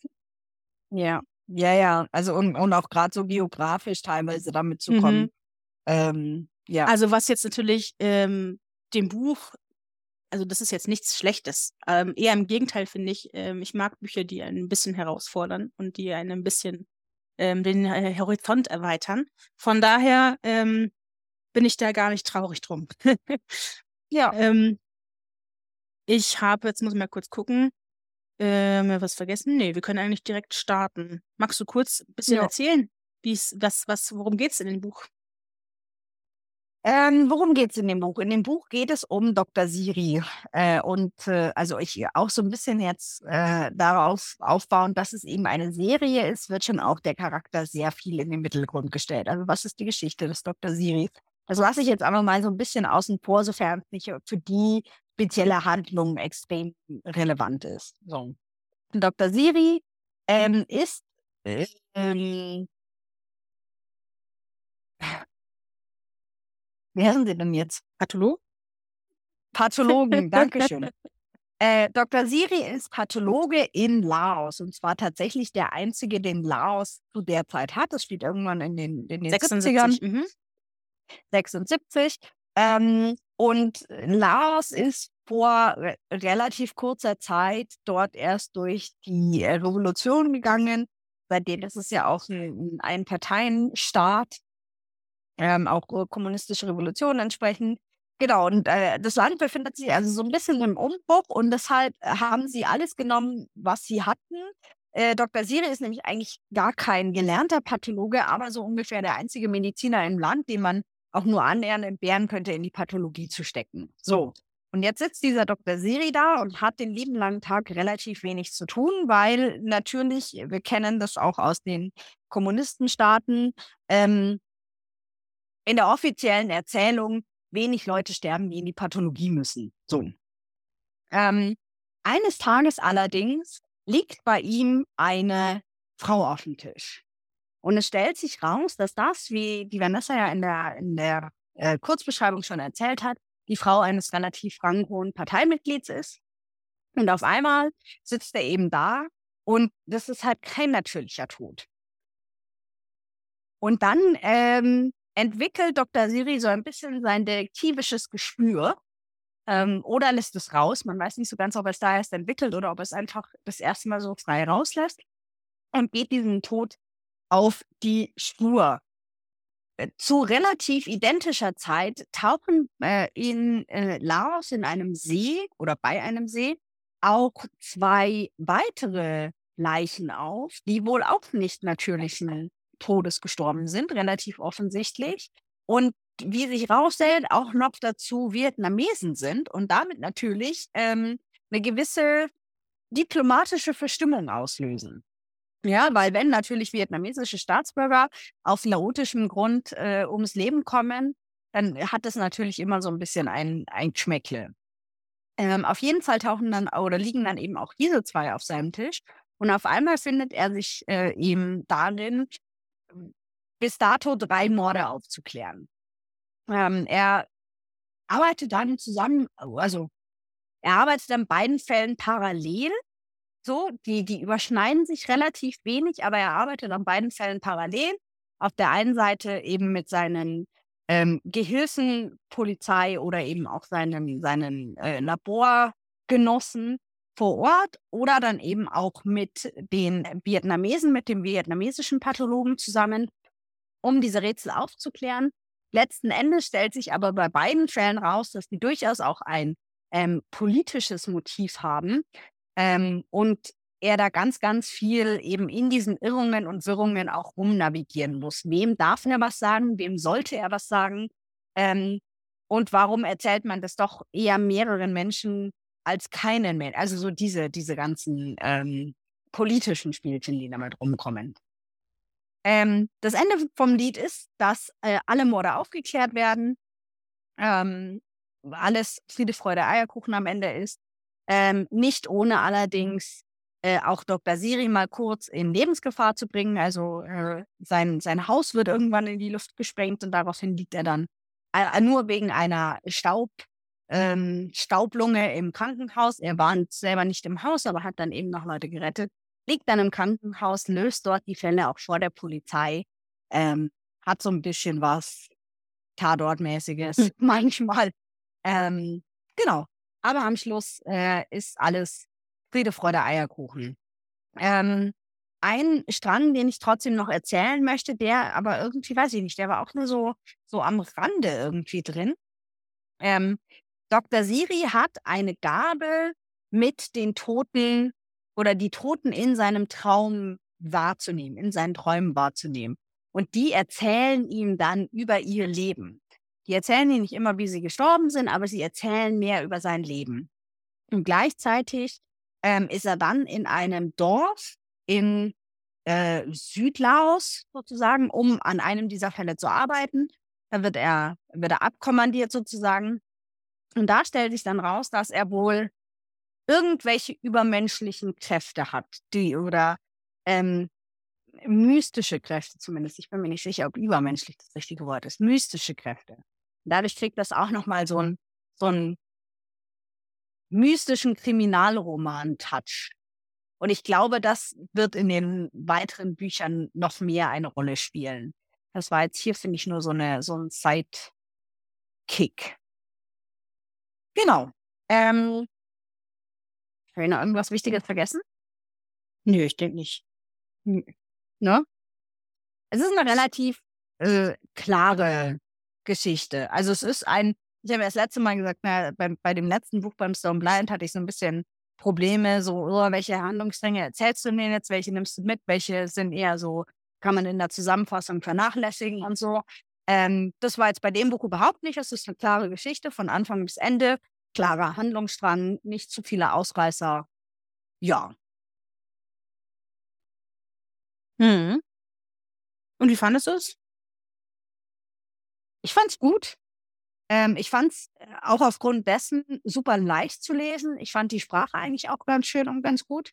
B: Ja, ja, ja. Also und, und auch gerade so geografisch teilweise damit zu
C: Mhm.
B: kommen. Ähm, ja.
C: Also was jetzt natürlich ähm, dem Buch, also das ist jetzt nichts Schlechtes. Ähm, eher im Gegenteil finde ich, ähm, ich mag Bücher, die einen ein bisschen herausfordern und die einen ein bisschen ähm, den äh, Horizont erweitern. Von daher ähm, bin ich da gar nicht traurig drum.
B: ja.
C: ähm, ich habe, jetzt muss ich mal kurz gucken, ähm, was vergessen? Nee, wir können eigentlich direkt starten. Magst du kurz ein bisschen
B: Ja.
C: erzählen? Wie's, was, was, worum geht's in dem Buch?
B: Ähm, worum geht es in dem Buch? In dem Buch geht es um Dr. Siri. Äh, und äh, also ich auch so ein bisschen jetzt äh, darauf aufbauend, dass es eben eine Serie ist, wird schon auch der Charakter sehr viel in den Mittelgrund gestellt. Also was ist die Geschichte des Dr. Siri? Das lasse ich jetzt einfach mal so ein bisschen außen vor, sofern es nicht für die spezielle Handlung extrem relevant ist. So. Dr. Siri ähm, ist ähm, Wer sind Sie denn jetzt?
C: Patholog?
B: Pathologen, Dankeschön. Äh, Dr. Siri ist Pathologe in Laos und zwar tatsächlich der einzige, den Laos zu der Zeit hat. Das steht irgendwann in den, in den 70ern,
C: 76. Mhm.
B: 76. Ähm, und Laos ist vor re relativ kurzer Zeit dort erst durch die Revolution gegangen. Seitdem ist es ja auch ein, ein Parteienstaat, ähm, auch kommunistische Revolution entsprechend. Genau, und äh, das Land befindet sich also so ein bisschen im Umbruch und deshalb haben sie alles genommen, was sie hatten. Äh, Dr. Siri ist nämlich eigentlich gar kein gelernter Pathologe, aber so ungefähr der einzige Mediziner im Land, den man auch nur annähernd entbehren könnte, in die Pathologie zu stecken. So. Und jetzt sitzt dieser Dr. Siri da und hat den lieben langen Tag relativ wenig zu tun, weil natürlich, wir kennen das auch aus den Kommunistenstaaten, ähm, in der offiziellen Erzählung wenig Leute sterben, die in die Pathologie müssen. So. Ähm, eines Tages allerdings liegt bei ihm eine Frau auf dem Tisch. Und es stellt sich raus, dass das, wie die Vanessa ja in der, in der äh, Kurzbeschreibung schon erzählt hat, die Frau eines relativ ranghohen Parteimitglieds ist. Und auf einmal sitzt er eben da und das ist halt kein natürlicher Tod. Und dann ähm, entwickelt Dr. Siri so ein bisschen sein detektivisches Gespür Ähm, oder lässt es raus. Man weiß nicht so ganz, ob er es da erst entwickelt oder ob es einfach das erste Mal so frei rauslässt und geht diesem Tod auf die Spur. Äh, zu relativ identischer Zeit tauchen äh, in äh, Laos in einem See oder bei einem See auch zwei weitere Leichen auf, die wohl auch nicht natürlichen Todes gestorben sind, relativ offensichtlich. Und wie sich herausstellt, auch noch dazu Vietnamesen sind und damit natürlich ähm, eine gewisse diplomatische Verstimmung auslösen. Ja, weil wenn natürlich vietnamesische Staatsbürger auf laotischem Grund äh, ums Leben kommen, dann hat das natürlich immer so ein bisschen ein, ein Geschmäckle. Ähm, auf jeden Fall tauchen dann oder liegen dann eben auch diese zwei auf seinem Tisch. Und auf einmal findet er sich äh, ihm darin, bis dato drei Morde aufzuklären. Ähm, er arbeitet dann zusammen, also er arbeitet an beiden Fällen parallel. So, die, die überschneiden sich relativ wenig, aber er arbeitet an beiden Fällen parallel. Auf der einen Seite eben mit seinen ähm, Gehilfen, Polizei oder eben auch seinen, seinen äh, Laborgenossen vor Ort oder dann eben auch mit den Vietnamesen, mit dem vietnamesischen Pathologen zusammen, um diese Rätsel aufzuklären. Letzten Endes stellt sich aber bei beiden Fällen raus, dass die durchaus auch ein ähm, politisches Motiv haben ähm, und er da ganz, ganz viel eben in diesen Irrungen und Wirrungen auch rumnavigieren muss. Wem darf er was sagen? Wem sollte er was sagen? Ähm, und warum erzählt man das doch eher mehreren Menschen als keinen Menschen? Also so diese, diese ganzen ähm, politischen Spielchen, die damit rumkommen. Ähm, das Ende vom Lied ist, dass äh, alle Morde aufgeklärt werden, ähm, alles Friede, Freude, Eierkuchen am Ende ist. Ähm, nicht ohne allerdings äh, auch Dr. Siri mal kurz in Lebensgefahr zu bringen. Also äh, sein, sein Haus wird irgendwann in die Luft gesprengt und daraufhin liegt er dann äh, nur wegen einer Staub, ähm, Staublunge im Krankenhaus. Er war selber nicht im Haus, aber hat dann eben noch Leute gerettet liegt dann im Krankenhaus, löst dort die Fälle auch vor der Polizei, ähm, hat so ein bisschen was Tatortmäßiges mhm. manchmal. Ähm, genau. Aber am Schluss äh, ist alles Friede, Freude, Eierkuchen. Ähm, ein Strang, den ich trotzdem noch erzählen möchte, der aber irgendwie, weiß ich nicht, der war auch nur so, so am Rande irgendwie drin. Ähm, Dr. Siri hat eine Gabe, mit den Toten oder die Toten in seinem Traum wahrzunehmen, in seinen Träumen wahrzunehmen. Und die erzählen ihm dann über ihr Leben. Die erzählen ihm nicht immer, wie sie gestorben sind, aber sie erzählen mehr über sein Leben. Und gleichzeitig ähm, ist er dann in einem Dorf in äh, Südlaos sozusagen, um an einem dieser Fälle zu arbeiten. Da wird er, wird er abkommandiert sozusagen. Und da stellt sich dann raus, dass er wohl irgendwelche übermenschlichen Kräfte hat, die oder ähm, mystische Kräfte zumindest. Ich bin mir nicht sicher, ob übermenschlich das richtige Wort ist. Mystische Kräfte. Dadurch kriegt das auch nochmal so einen so einen mystischen Kriminalroman-Touch. Und ich glaube, das wird in den weiteren Büchern noch mehr eine Rolle spielen. Das war jetzt hier, finde ich, nur so, eine, so ein Sidekick. Genau. Ähm, habe ich noch irgendwas Wichtiges vergessen?
C: Nö, ich denke nicht.
B: Ne? Es ist eine relativ äh, klare Geschichte. Also es ist ein, ich habe ja das letzte Mal gesagt, na, bei, bei dem letzten Buch beim Stone Blind hatte ich so ein bisschen Probleme, so, oh, welche Handlungsstränge erzählst du denn jetzt, welche nimmst du mit, welche sind eher so, kann man in der Zusammenfassung vernachlässigen und so. Ähm, das war jetzt bei dem Buch überhaupt nicht. Es ist eine klare Geschichte von Anfang bis Ende klarer Handlungsstrang, nicht zu viele Ausreißer. Ja.
C: Mhm. Und wie fandest du es?
B: Ich fand's gut. Ähm, ich fand's äh, auch aufgrund dessen super leicht zu lesen. Ich fand die Sprache eigentlich auch ganz schön und ganz gut.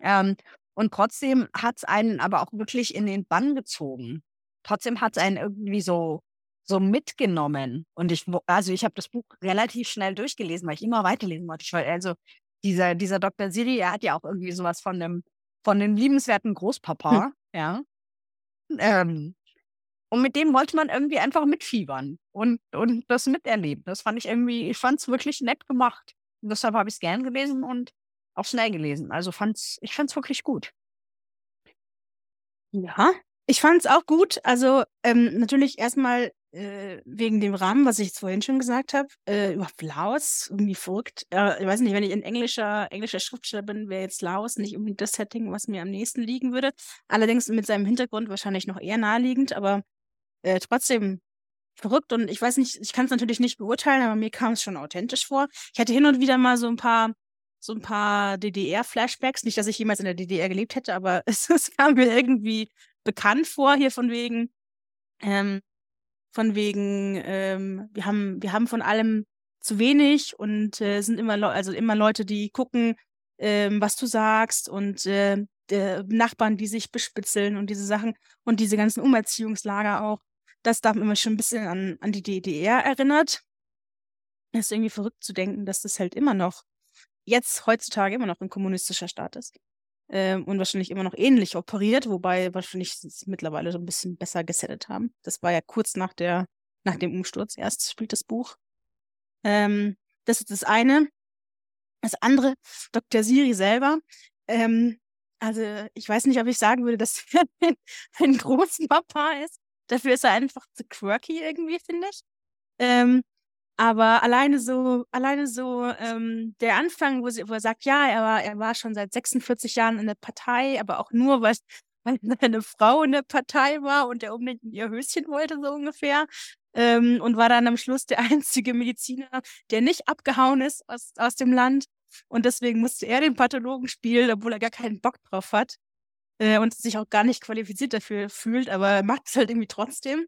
B: Ähm, und trotzdem hat's einen aber auch wirklich in den Bann gezogen. Trotzdem hat's einen irgendwie so so mitgenommen. Und ich, also ich habe das Buch relativ schnell durchgelesen, weil ich immer weiterlesen wollte. Ich wollte, also dieser, dieser Dr. Siri, er hat ja auch irgendwie sowas von einem, von dem liebenswerten Großpapa, hm. ja. Ähm, Und mit dem wollte man irgendwie einfach mitfiebern und, und das miterleben. Das fand ich irgendwie, ich fand es wirklich nett gemacht. Und deshalb habe ich es gern gelesen und auch schnell gelesen. Also fand's, ich fand es wirklich gut.
C: Ja, ich fand es auch gut. Also ähm, natürlich erstmal äh, wegen dem Rahmen, was ich vorhin schon gesagt habe, äh, überhaupt Laos, irgendwie verrückt. Äh, ich weiß nicht, wenn ich ein englischer, englischer Schriftsteller bin, wäre jetzt Laos nicht unbedingt das Setting, was mir am nächsten liegen würde. Allerdings mit seinem Hintergrund wahrscheinlich noch eher naheliegend, aber äh, trotzdem verrückt und ich weiß nicht, ich kann es natürlich nicht beurteilen, aber mir kam es schon authentisch vor. Ich hatte hin und wieder mal so ein paar so ein paar DDR-Flashbacks. Nicht, dass ich jemals in der DDR gelebt hätte, aber es, es kam mir irgendwie bekannt vor, hier von wegen, ähm, von wegen, ähm, wir haben, wir haben von allem zu wenig und äh, sind immer, also immer Leute, die gucken, ähm, was du sagst und äh, Nachbarn, die sich bespitzeln und diese Sachen und diese ganzen Umerziehungslager auch. Das darf immer schon ein bisschen an, an die DDR erinnert. Es ist irgendwie verrückt zu denken, dass das halt immer noch, jetzt heutzutage immer noch ein kommunistischer Staat ist. Ähm, und wahrscheinlich immer noch ähnlich operiert, wobei wahrscheinlich es mittlerweile so ein bisschen besser gesettet haben. Das war ja kurz nach der, nach dem Umsturz erst spielt das Buch. Ähm, das ist das eine. Das andere, Dr. Siri selber, ähm, also ich weiß nicht, ob ich sagen würde, dass er ein, ein Großpapa ist. Dafür ist er einfach zu quirky irgendwie, finde ich. Ähm, aber alleine so, alleine so ähm, der Anfang, wo, sie, wo er sagt, ja, er war, er war schon seit 46 Jahren in der Partei, aber auch nur, weil, weil seine Frau in der Partei war und er unbedingt ihr Höschen wollte, so ungefähr. Ähm, und war dann am Schluss der einzige Mediziner, der nicht abgehauen ist aus, aus dem Land. Und deswegen musste er den Pathologen spielen, obwohl er gar keinen Bock drauf hat äh, und sich auch gar nicht qualifiziert dafür fühlt, aber er macht es halt irgendwie trotzdem.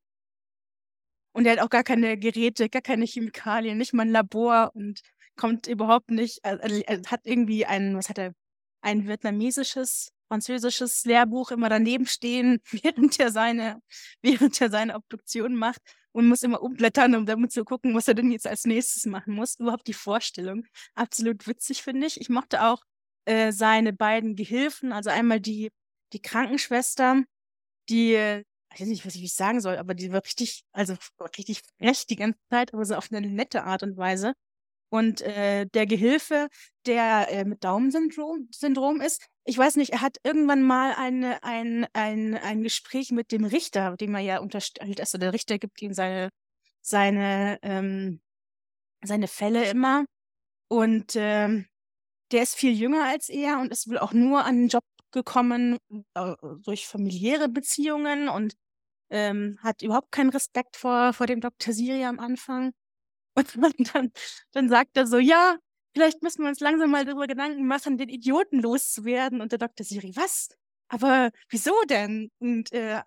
C: Und er hat auch gar keine Geräte, gar keine Chemikalien, nicht mal ein Labor und kommt überhaupt nicht, also hat irgendwie ein, was hat er, ein vietnamesisches, französisches Lehrbuch immer daneben stehen, während er seine, während er seine Obduktion macht und muss immer umblättern, um damit zu gucken, was er denn jetzt als nächstes machen muss. Überhaupt die Vorstellung. Absolut witzig, finde ich. Ich mochte auch äh, seine beiden Gehilfen, also einmal die, die Krankenschwester, die ich weiß nicht, was ich sagen soll, aber die war richtig, also richtig frech die ganze Zeit, aber so auf eine nette Art und Weise. Und äh, der Gehilfe, der äh, mit Daumen-Syndrom Syndrom ist, ich weiß nicht, er hat irgendwann mal eine, ein, ein, ein Gespräch mit dem Richter, dem er ja unterstellt, also der Richter gibt ihm seine, seine, ähm, seine Fälle immer. Und ähm, der ist viel jünger als er und ist wohl auch nur an den Job gekommen äh, durch familiäre Beziehungen und ähm, hat überhaupt keinen Respekt vor, vor dem Dr. Siri am Anfang. Und dann, dann sagt er so, ja, vielleicht müssen wir uns langsam mal darüber Gedanken machen, den Idioten loszuwerden. Und der Dr. Siri, was? Aber wieso denn? Und äh,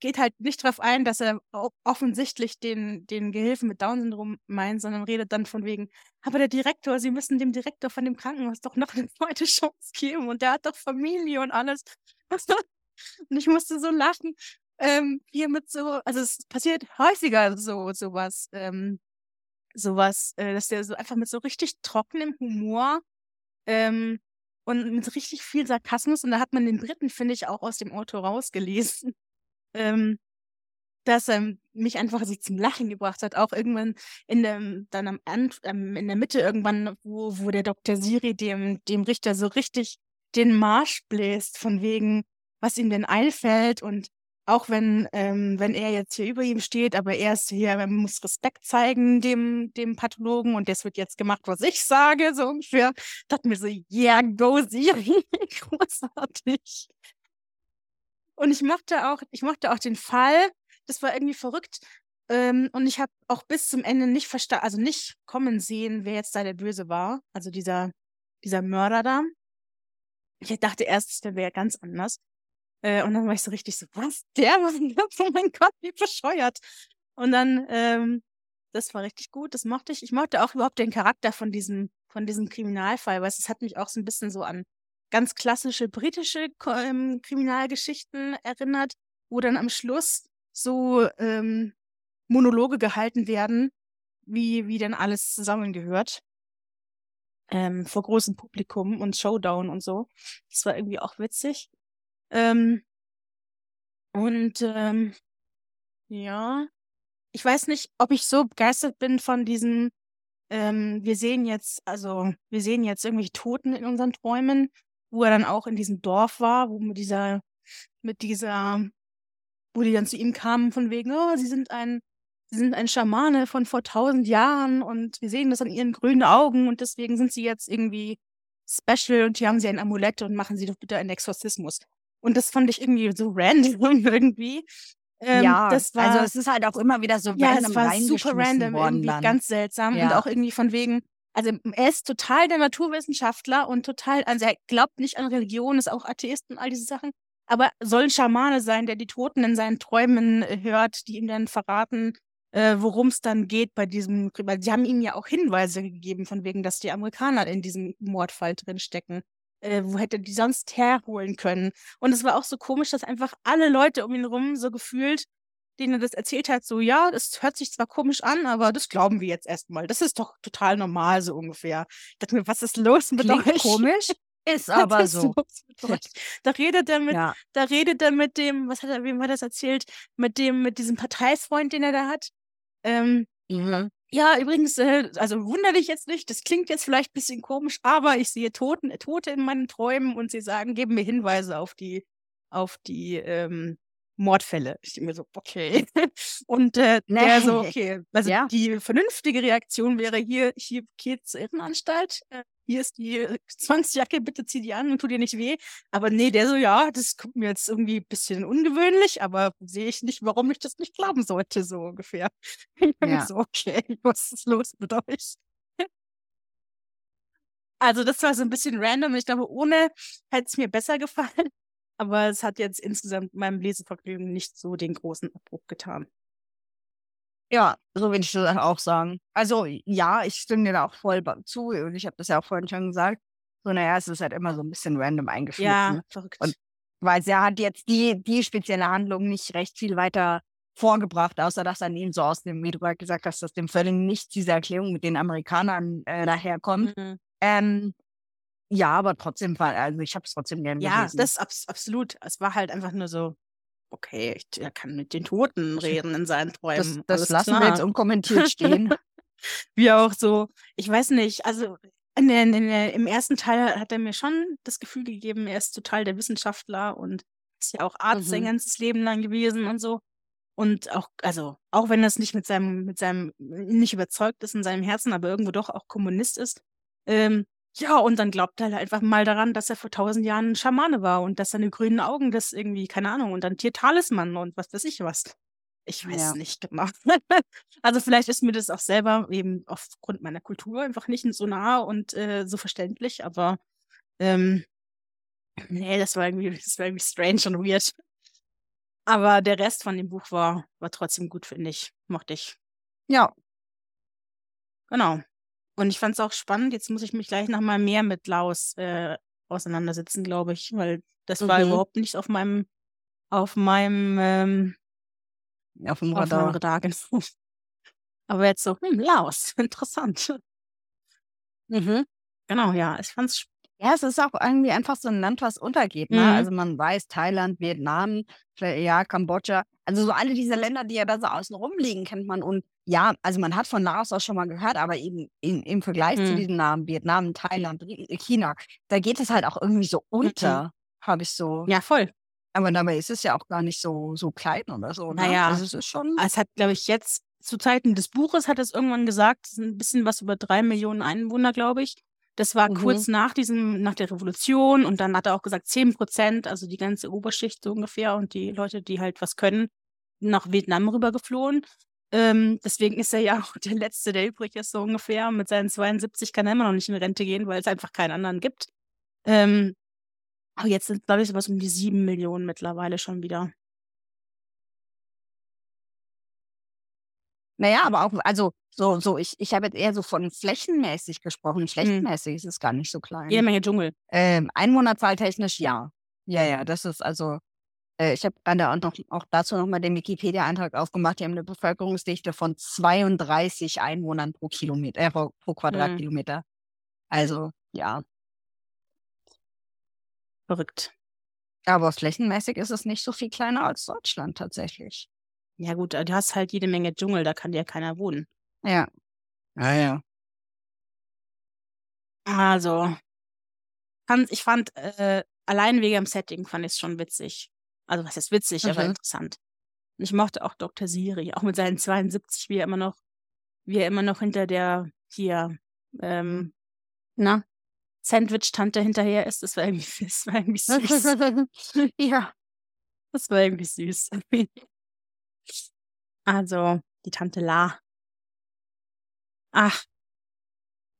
C: geht halt nicht darauf ein, dass er offensichtlich den, den Gehilfen mit Down-Syndrom meint, sondern redet dann von wegen, aber der Direktor, Sie müssen dem Direktor von dem Krankenhaus doch noch eine zweite Chance geben und der hat doch Familie und alles. und ich musste so lachen, ähm, hier mit so, also es passiert häufiger so sowas, ähm, sowas, äh, dass der so einfach mit so richtig trockenem Humor ähm, und mit richtig viel Sarkasmus, und da hat man den Briten, finde ich, auch aus dem Auto rausgelesen, ähm, dass er mich einfach so zum Lachen gebracht hat. Auch irgendwann in dem, dann am End, ähm, in der Mitte irgendwann, wo, wo der Dr. Siri dem, dem Richter so richtig den Marsch bläst, von wegen, was ihm denn einfällt und auch wenn, ähm, wenn er jetzt hier über ihm steht, aber er ist hier, man muss Respekt zeigen dem, dem Pathologen und das wird jetzt gemacht, was ich sage, so ungefähr. Dachte mir so, yeah, go Siri, großartig. Und ich mochte auch, ich mochte auch den Fall. Das war irgendwie verrückt. Ähm, und ich habe auch bis zum Ende nicht verstanden, also nicht kommen sehen, wer jetzt da der Böse war. Also dieser, dieser Mörder da. Ich dachte erst, der wäre ganz anders. Äh, und dann war ich so richtig so, was? Der? Das? Oh mein Gott, wie bescheuert. Und dann, ähm, das war richtig gut, das mochte ich. Ich mochte auch überhaupt den Charakter von diesem, von diesem Kriminalfall, weil es hat mich auch so ein bisschen so an ganz klassische britische ähm, Kriminalgeschichten erinnert, wo dann am Schluss so ähm, Monologe gehalten werden, wie, wie denn alles zusammengehört. Ähm, vor großem Publikum und Showdown und so. Das war irgendwie auch witzig. Ähm, und ähm, Ja. Ich weiß nicht, ob ich so begeistert bin von diesen, ähm, wir sehen jetzt, also wir sehen jetzt irgendwelche Toten in unseren Träumen, wo er dann auch in diesem Dorf war, wo mit dieser, mit dieser, wo die dann zu ihm kamen von wegen, oh, sie sind ein, sie sind ein Schamane von vor tausend Jahren und wir sehen das an ihren grünen Augen und deswegen sind sie jetzt irgendwie special und hier haben sie ein Amulett und machen sie doch bitte einen Exorzismus. Und das fand ich irgendwie so random irgendwie.
B: Ähm, ja, das war, also es ist halt auch immer wieder so
C: ja, random es war super random, irgendwie dann. ganz seltsam ja. und auch irgendwie von wegen, also er ist total der Naturwissenschaftler und total, also er glaubt nicht an Religion, ist auch Atheist und all diese Sachen, aber soll ein Schamane sein, der die Toten in seinen Träumen äh, hört, die ihm dann verraten, äh, worum es dann geht bei diesem, weil sie haben ihm ja auch Hinweise gegeben, von wegen, dass die Amerikaner in diesem Mordfall drinstecken. Äh, wo hätte die sonst herholen können? Und es war auch so komisch, dass einfach alle Leute um ihn rum so gefühlt, denen er das erzählt hat, so, ja, das hört sich zwar komisch an, aber das glauben wir jetzt erstmal. Das ist doch total normal, so ungefähr. Ich dachte mir, was ist los mit
B: Klingt euch? komisch, ist aber so.
C: Da redet er mit, ja. da redet er mit dem, was hat er, wem hat er das erzählt? Mit dem, mit diesem Parteifreund, den er da hat. Ähm, mhm. Ja, übrigens, äh, also wunder dich jetzt nicht, das klingt jetzt vielleicht ein bisschen komisch, aber ich sehe Toten, Tote in meinen Träumen und sie sagen, geben mir Hinweise auf die, auf die ähm, Mordfälle. Ich denke mir so, okay. Und äh, nee. der so, okay. Also ja. die vernünftige Reaktion wäre hier, hier geht zur Irrenanstalt. Äh, hier ist die Zwangsjacke, bitte zieh die an und tu dir nicht weh. Aber nee, der so, ja, das kommt mir jetzt irgendwie ein bisschen ungewöhnlich, aber sehe ich nicht, warum ich das nicht glauben sollte, so ungefähr. Ich ja. so, okay, was ist los mit euch? Also das war so ein bisschen random. Ich glaube, ohne hätte es mir besser gefallen. Aber es hat jetzt insgesamt meinem Lesevergnügen nicht so den großen Abbruch getan.
B: Ja, so würde ich das auch sagen. Also ja, ich stimme dir da auch voll zu und ich habe das ja auch vorhin schon gesagt. So, naja, es ist halt immer so ein bisschen random eingeführt.
C: Ja, verrückt.
B: Und weil sie hat jetzt die, die spezielle Handlung nicht recht viel weiter vorgebracht, außer dass dann eben so aus dem, wie du gerade gesagt hast, dass dem völlig nicht diese Erklärung mit den Amerikanern äh, daherkommt. Mhm. Ähm, ja, aber trotzdem war, also ich habe es trotzdem gerne
C: Ja,
B: gelesen.
C: das abs absolut. Es war halt einfach nur so, okay, ich, er kann mit den Toten reden in seinen Träumen.
B: Das, das lassen klar. wir jetzt unkommentiert stehen.
C: Wie auch so, ich weiß nicht, also in der, in der, im ersten Teil hat er mir schon das Gefühl gegeben, er ist total der Wissenschaftler und ist ja auch Arzt mhm. sein ganzes Leben lang gewesen und so. Und auch, also, auch wenn er es nicht mit seinem, mit seinem, nicht überzeugt ist in seinem Herzen, aber irgendwo doch auch Kommunist ist, ähm, ja, und dann glaubt er halt einfach mal daran, dass er vor tausend Jahren ein Schamane war und dass seine grünen Augen das irgendwie, keine Ahnung, und dann Tiertalisman und was weiß ich was. Ich weiß ja. nicht genau. also vielleicht ist mir das auch selber eben aufgrund meiner Kultur einfach nicht so nah und äh, so verständlich, aber ähm, nee, das war irgendwie, das war irgendwie strange und weird. Aber der Rest von dem Buch war, war trotzdem gut, finde ich. Mochte ich.
B: Ja.
C: Genau. Und ich fand es auch spannend. Jetzt muss ich mich gleich noch mal mehr mit Laos äh, auseinandersetzen, glaube ich, weil das war mhm. überhaupt nicht auf meinem, auf meinem, ähm,
B: auf dem Radar. Auf Radar
C: genau. Aber jetzt so, hm, Laos, interessant.
B: Mhm.
C: Genau, ja, ich fand es
B: ja, es ist auch irgendwie einfach so ein Land, was untergeht. Ne? Mhm. Also man weiß, Thailand, Vietnam, ja, Kambodscha, also so alle diese Länder, die ja da so außen rumliegen, kennt man. Und ja, also man hat von Laos auch schon mal gehört, aber eben in, im Vergleich mhm. zu diesen Namen, Vietnam, Thailand, China, da geht es halt auch irgendwie so unter, mhm. habe ich so.
C: Ja, voll.
B: Aber dabei ist es ja auch gar nicht so, so klein oder so.
C: Ne? Naja,
B: also es ist schon.
C: Es hat, glaube ich, jetzt zu Zeiten des Buches hat es irgendwann gesagt, es ein bisschen was über drei Millionen Einwohner, glaube ich. Das war mhm. kurz nach diesem, nach der Revolution und dann hat er auch gesagt, zehn Prozent, also die ganze Oberschicht so ungefähr und die Leute, die halt was können, nach Vietnam rübergeflohen. Ähm, deswegen ist er ja auch der Letzte, der übrig ist, so ungefähr. Mit seinen 72 kann er immer noch nicht in Rente gehen, weil es einfach keinen anderen gibt. Ähm, aber jetzt sind, glaube ich, sowas um die sieben Millionen mittlerweile schon wieder.
B: Naja, aber auch, also so, so, ich, ich habe jetzt eher so von flächenmäßig gesprochen. Hm. Flächenmäßig ist es gar nicht so klein.
C: Jede Menge Dschungel.
B: Ähm, Einwohnerzahl technisch ja. Ja, ja, das ist also, äh, ich habe gerade auch, noch, auch dazu nochmal den Wikipedia-Eintrag aufgemacht. Die haben eine Bevölkerungsdichte von 32 Einwohnern pro Kilometer, äh, pro, pro Hm. Quadratkilometer. Also, ja.
C: Verrückt.
B: Aber flächenmäßig ist es nicht so viel kleiner als Deutschland tatsächlich.
C: Ja gut, du hast halt jede Menge Dschungel, da kann ja keiner wohnen.
B: Ja. Ja, ja.
C: Also, ich fand, äh, allein wegen dem Setting fand ich es schon witzig. Also was ist witzig, aber
B: Mhm.
C: interessant. Und ich mochte auch Dr. Siri, auch mit seinen 72, wie er immer noch, wie er immer noch hinter der hier, ähm, na, Sandwich-Tante hinterher ist. Das war irgendwie, das war irgendwie süß.
B: ja.
C: Das war irgendwie süß. Also, die Tante La. Ach,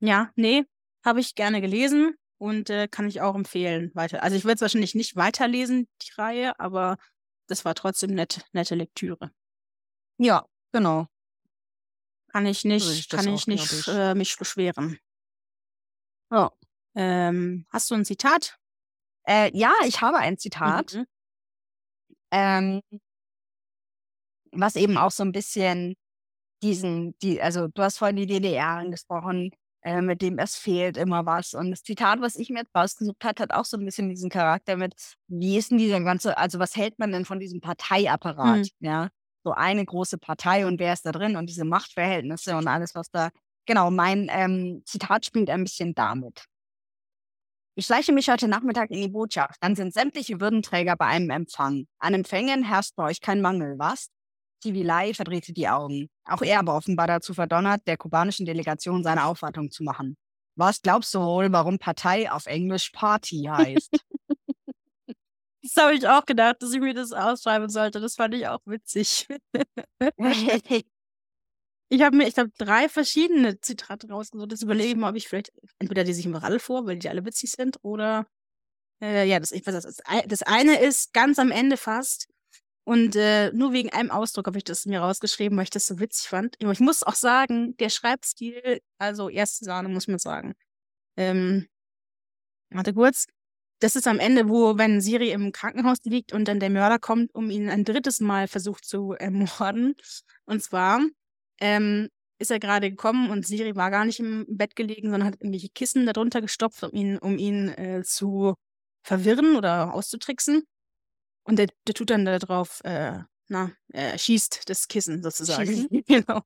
C: ja, nee, habe ich gerne gelesen und äh, kann ich auch empfehlen weiter. Also ich werde es wahrscheinlich nicht weiterlesen, die Reihe, aber das war trotzdem nett, nette Lektüre.
B: Ja, genau.
C: Kann ich nicht,
B: ich
C: kann
B: auch,
C: ich nicht
B: glaub ich.
C: Äh, mich beschweren.
B: Ja.
C: Ähm, hast du ein Zitat?
B: Äh, ja, ich habe ein Zitat.
C: Mhm.
B: Ähm, was eben auch so ein bisschen diesen, die, also du hast vorhin die DDR angesprochen, äh, mit dem es fehlt immer was. Und das Zitat, was ich mir jetzt rausgesucht habe, hat auch so ein bisschen diesen Charakter mit, wie ist denn dieser ganze, also was hält man denn von diesem Parteiapparat?
C: Mhm.
B: Ja, so eine große Partei und wer ist da drin und diese Machtverhältnisse und alles, was da, genau, mein ähm, Zitat spielt ein bisschen damit. Ich schleiche mich heute Nachmittag in die Botschaft. Dann sind sämtliche Würdenträger bei einem Empfang. An Empfängen herrscht bei euch kein Mangel, was? Zivilei verdrehte die Augen. Auch er war offenbar dazu verdonnert, der kubanischen Delegation seine Aufwartung zu machen. Was glaubst du wohl, warum Partei auf Englisch Party heißt?
C: Das habe ich auch gedacht, dass ich mir das ausschreiben sollte. Das fand ich auch witzig. Ich habe mir, ich glaube, drei verschiedene Zitate rausgesucht. Das überlege ich mal, ob ich vielleicht entweder die sich im Rall vor, weil die alle witzig sind, oder äh, ja, das, ich weiß, das, das eine ist ganz am Ende fast. Und äh, nur wegen einem Ausdruck habe ich das mir rausgeschrieben, weil ich das so witzig fand. Aber ich muss auch sagen, der Schreibstil, also erste Sahne, muss man sagen. Ähm, warte kurz. Das ist am Ende, wo, wenn Siri im Krankenhaus liegt und dann der Mörder kommt, um ihn ein drittes Mal versucht zu ermorden. Und zwar ähm, ist er gerade gekommen und Siri war gar nicht im Bett gelegen, sondern hat irgendwelche Kissen darunter gestopft, um ihn, um ihn äh, zu verwirren oder auszutricksen. Und der, der tut dann da drauf, äh, na, er schießt das Kissen sozusagen. Genau.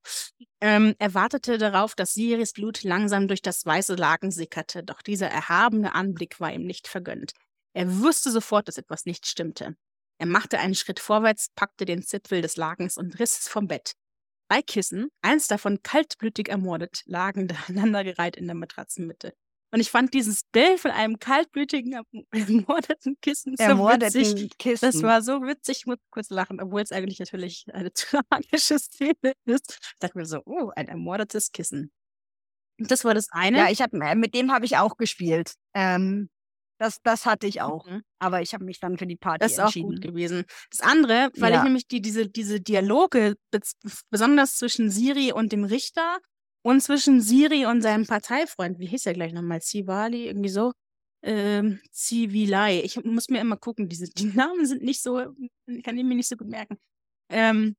C: Ähm, er wartete darauf, dass Siris Blut langsam durch das weiße Laken sickerte, doch dieser erhabene Anblick war ihm nicht vergönnt. Er wusste sofort, dass etwas nicht stimmte. Er machte einen Schritt vorwärts, packte den Zipfel des Lakens und riss es vom Bett. Drei Kissen, eins davon kaltblütig ermordet, lagen da aneinandergereiht in der Matratzenmitte. Und ich fand dieses Bild von einem kaltblütigen, erm- ermordeten Kissen so witzig.
B: Ermordeten Kissen.
C: Das war so witzig, ich muss kurz lachen, obwohl es eigentlich natürlich eine tragische Szene ist. Ich dachte mir so, oh, ein ermordetes Kissen. Und das war das eine.
B: ja, ich hab, äh, mit dem habe ich auch gespielt. Ähm, das, das hatte ich auch.
C: Mhm.
B: Aber ich habe mich dann für die Party
C: Das ist auch
B: entschieden.
C: gut gewesen. Das andere, weil ich
B: Ja.
C: nämlich die, diese, diese Dialoge, besonders zwischen Siri und dem Richter und zwischen Siri und seinem Parteifreund, wie hieß er gleich nochmal? Zivali, irgendwie so? Ähm, Zivilei. Ich muss mir immer gucken, diese, die Namen sind nicht so, kann ich mir nicht so gut merken. Ähm,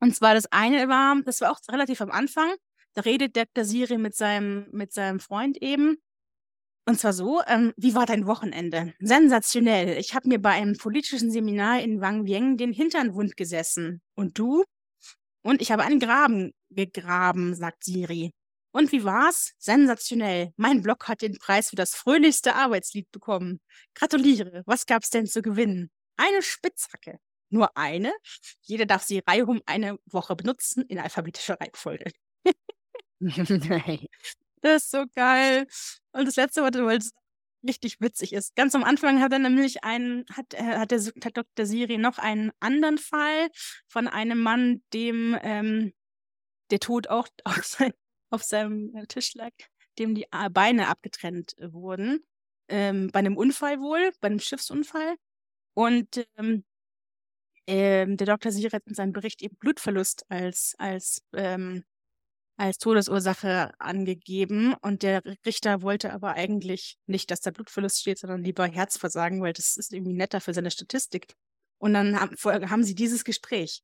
C: und zwar das eine war, das war auch relativ am Anfang, da redet Dr. Siri mit seinem, mit seinem Freund eben. Und zwar so, ähm, wie war dein Wochenende? Sensationell. Ich habe mir bei einem politischen Seminar in Wang Vieng den Hintern wund gesessen. Und du? Und ich habe einen Graben gegraben, sagt Siri. Und wie war's? Sensationell. Mein Blog hat den Preis für das fröhlichste Arbeitslied bekommen. Gratuliere. Was gab's denn zu gewinnen? Eine Spitzhacke. Nur eine? Jeder darf sie reihum eine Woche benutzen in alphabetischer Reihenfolge. Das ist so geil. Und das letzte Wort, weil es richtig witzig ist. Ganz am Anfang hat er nämlich einen, hat, äh, hat, der, hat Dr. Siri noch einen anderen Fall von einem Mann, dem ähm, der Tod auch auf, sein, auf seinem Tisch lag, dem die äh, Beine abgetrennt äh, wurden. Ähm, bei einem Unfall wohl, bei einem Schiffsunfall. Und ähm, ähm, der Dr. Siri hat in seinem Bericht eben Blutverlust als, als ähm, als Todesursache angegeben und der Richter wollte aber eigentlich nicht, dass da Blutverlust steht, sondern lieber Herzversagen, weil das ist irgendwie netter für seine Statistik. Und dann haben, haben sie dieses Gespräch.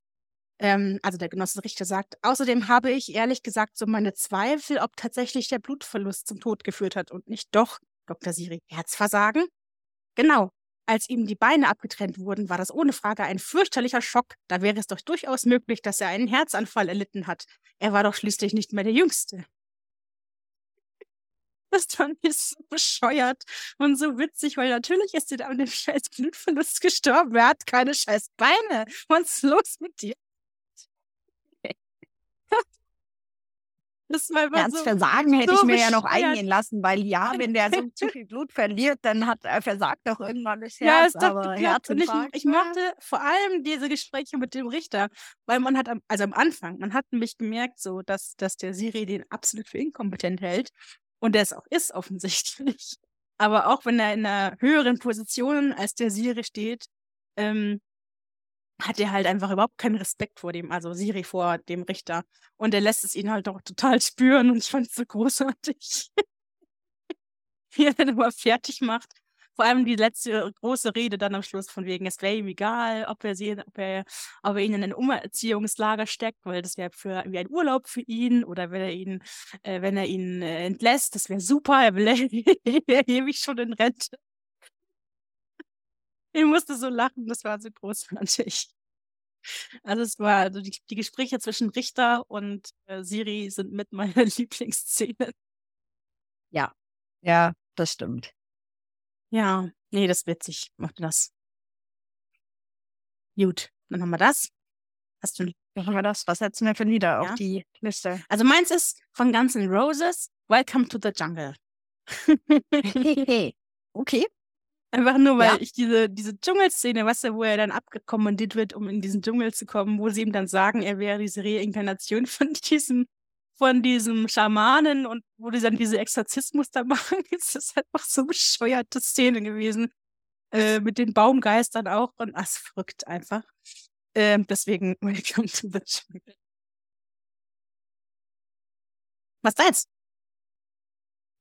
C: Ähm, also der Genossenrichter sagt, außerdem habe ich ehrlich gesagt so meine Zweifel, ob tatsächlich der Blutverlust zum Tod geführt hat und nicht doch, Dr. Siri, Herzversagen? Genau. Als ihm die Beine abgetrennt wurden, war das ohne Frage ein fürchterlicher Schock. Da wäre es doch durchaus möglich, dass er einen Herzanfall erlitten hat. Er war doch schließlich nicht mehr der Jüngste. Das fand ich so bescheuert und so witzig, weil natürlich ist er an dem scheiß Blutverlust gestorben. Er hat keine scheiß Beine. Was ist los mit dir?
B: Das war ja, so, Versagen hätte so ich mir ja noch eingehen lassen, weil ja, wenn der so zu viel Blut verliert, dann hat er versagt doch irgendwann das Herz. Ja, ist aber
C: Herzinfarkt. Ich, ich mochte vor allem diese Gespräche mit dem Richter, weil man hat, also am Anfang, man hat nämlich gemerkt, so, dass, dass der Siri den absolut für inkompetent hält und der es auch ist, offensichtlich. Aber auch wenn er in einer höheren Position als der Siri steht, ähm, hat er halt einfach überhaupt keinen Respekt vor dem, also Siri vor dem Richter. Und er lässt es ihn halt auch total spüren und ich fand es so großartig. Wie er dann aber fertig macht. Vor allem die letzte große Rede dann am Schluss von wegen, es wäre ihm egal, ob er, sie, ob, er, ob er ihn in ein Umerziehungslager steckt, weil das wäre für wie ein Urlaub für ihn oder wenn er ihn, äh, wenn er ihn äh, entlässt, das wäre super, er will ewig schon in Rente. Ich musste so lachen, das war so großartig. Also es war, also die, die Gespräche zwischen Richter und äh, Siri sind mit meiner Lieblingsszene.
B: Ja, ja, das stimmt.
C: Ja, nee, das ist witzig. Macht das. Gut, dann haben wir das.
B: Hast du dann haben wir das? Was setzen wir für Lieder ja. auf die Liste?
C: Also meins ist von Guns N' Roses, Welcome to the Jungle.
B: okay.
C: Einfach nur, weil ja. ich diese, diese Dschungelszene, weißt du, wo er dann abgekommandiert wird, um in diesen Dschungel zu kommen, wo sie ihm dann sagen, er wäre diese Reinkarnation von diesem, von diesem Schamanen und wo die dann diese Exorzismus da machen, ist das einfach so bescheuerte Szene gewesen. Äh, mit den Baumgeistern auch und das verrückt einfach. Äh, deswegen, welcome to the jungle. Was da jetzt?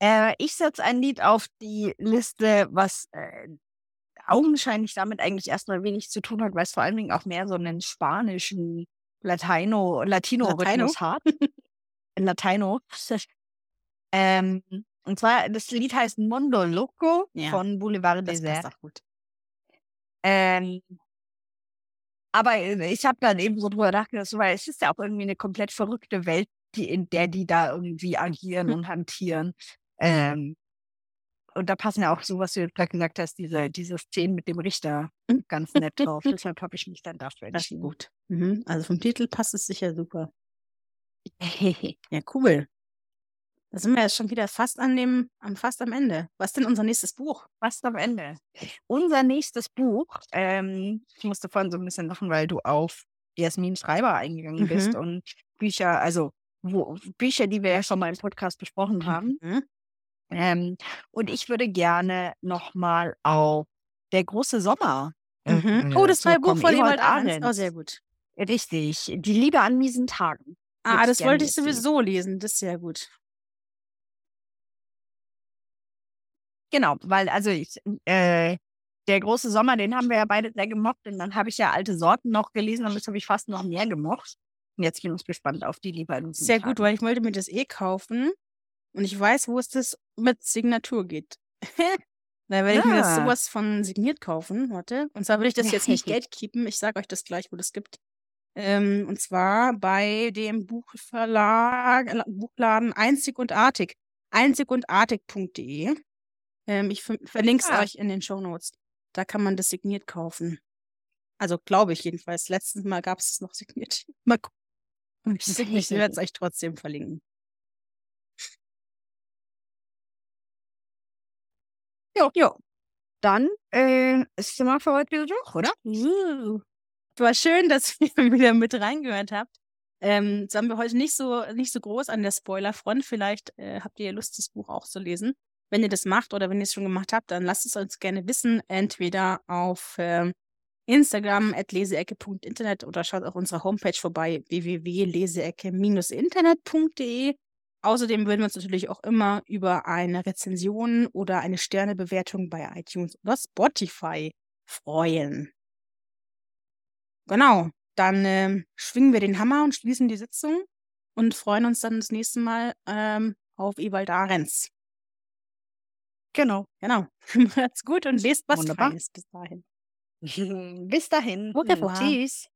B: Äh, ich setze ein Lied auf die Liste, was äh, augenscheinlich damit eigentlich erstmal wenig zu tun hat, weil es vor allen Dingen auch mehr so einen spanischen Latino, Latino-Rhythmus hat. Latino. ähm, und zwar, das Lied heißt Mondo Loco ja, von Boulevard das Desert. Passt auch gut. Ähm, aber äh, ich habe dann eben so drüber nachgedacht, weil es ist ja auch irgendwie eine komplett verrückte Welt, die, in der die da irgendwie agieren hm. und hantieren. Ähm, und da passen ja auch so, was du gerade gesagt hast, diese, diese Szenen mit dem Richter hm. ganz nett drauf. Deshalb habe ich mich dann dafür
C: entschieden. Gut. Mhm. Also vom Titel passt es sicher super. ja, cool. Da sind wir jetzt schon wieder fast an dem, am, fast am Ende. Was ist denn unser nächstes Buch?
B: Fast am Ende. Unser nächstes Buch, ähm, ich musste vorhin so ein bisschen lachen, weil du auf Jasmin Schreiber eingegangen mhm. bist und Bücher, also wo, Bücher, die wir ja schon mal im Podcast besprochen haben. Mhm. Ähm, und ich würde gerne nochmal auf Der große Sommer.
C: Mhm. Äh, oh, das war ein Buch von Ewald Ahrens. Oh, sehr gut.
B: Richtig. Die Liebe an miesen Tagen.
C: Ah, das wollte ich sowieso lesen. Das ist sehr gut.
B: Genau, weil also ich, äh, der große Sommer, den haben wir ja beide sehr gemocht und dann habe ich ja alte Sorten noch gelesen und das habe ich fast noch mehr gemocht. Und jetzt bin ich gespannt auf die Liebe an
C: Sehr Tagen. gut, weil ich wollte mir das eh kaufen und ich weiß, wo es das mit Signatur geht. Da werde ich mir das ah. sowas von signiert kaufen. Warte. Und zwar will ich das jetzt nicht Geld keepen. Ich sage euch das gleich, wo das gibt. Ähm, und zwar bei dem Buchverlag, Buchladen Einzig und Artig. Einzigundartig.de. Ähm, ich verlinke es ah. euch in den Show Notes. Da kann man das signiert kaufen. Also glaube ich jedenfalls. Letztes Mal gab es es noch signiert. Mal gucken. Ich, ich werde es euch trotzdem verlinken.
B: Jo. Jo. Dann äh, ist es mal für heute wieder durch, oder?
C: Uh. War schön, dass ihr wieder mit reingehört habt. Ähm, jetzt haben wir heute nicht so, nicht so groß an der Spoilerfront. Vielleicht äh, habt ihr Lust, das Buch auch zu lesen. Wenn ihr das macht oder wenn ihr es schon gemacht habt, dann lasst es uns gerne wissen. Entweder auf äh, Instagram at leseecke.internet oder schaut auf unserer Homepage vorbei www.leseecke-internet.de Außerdem würden wir uns natürlich auch immer über eine Rezension oder eine Sternebewertung bei iTunes oder Spotify freuen. Genau, dann ähm, schwingen wir den Hammer und schließen die Sitzung und freuen uns dann das nächste Mal ähm, auf Ewald Ahrens. Genau.
B: Genau.
C: Macht's gut und lest was
B: Wunderbar.
C: Feines bis dahin.
B: Bis dahin. Tschüss.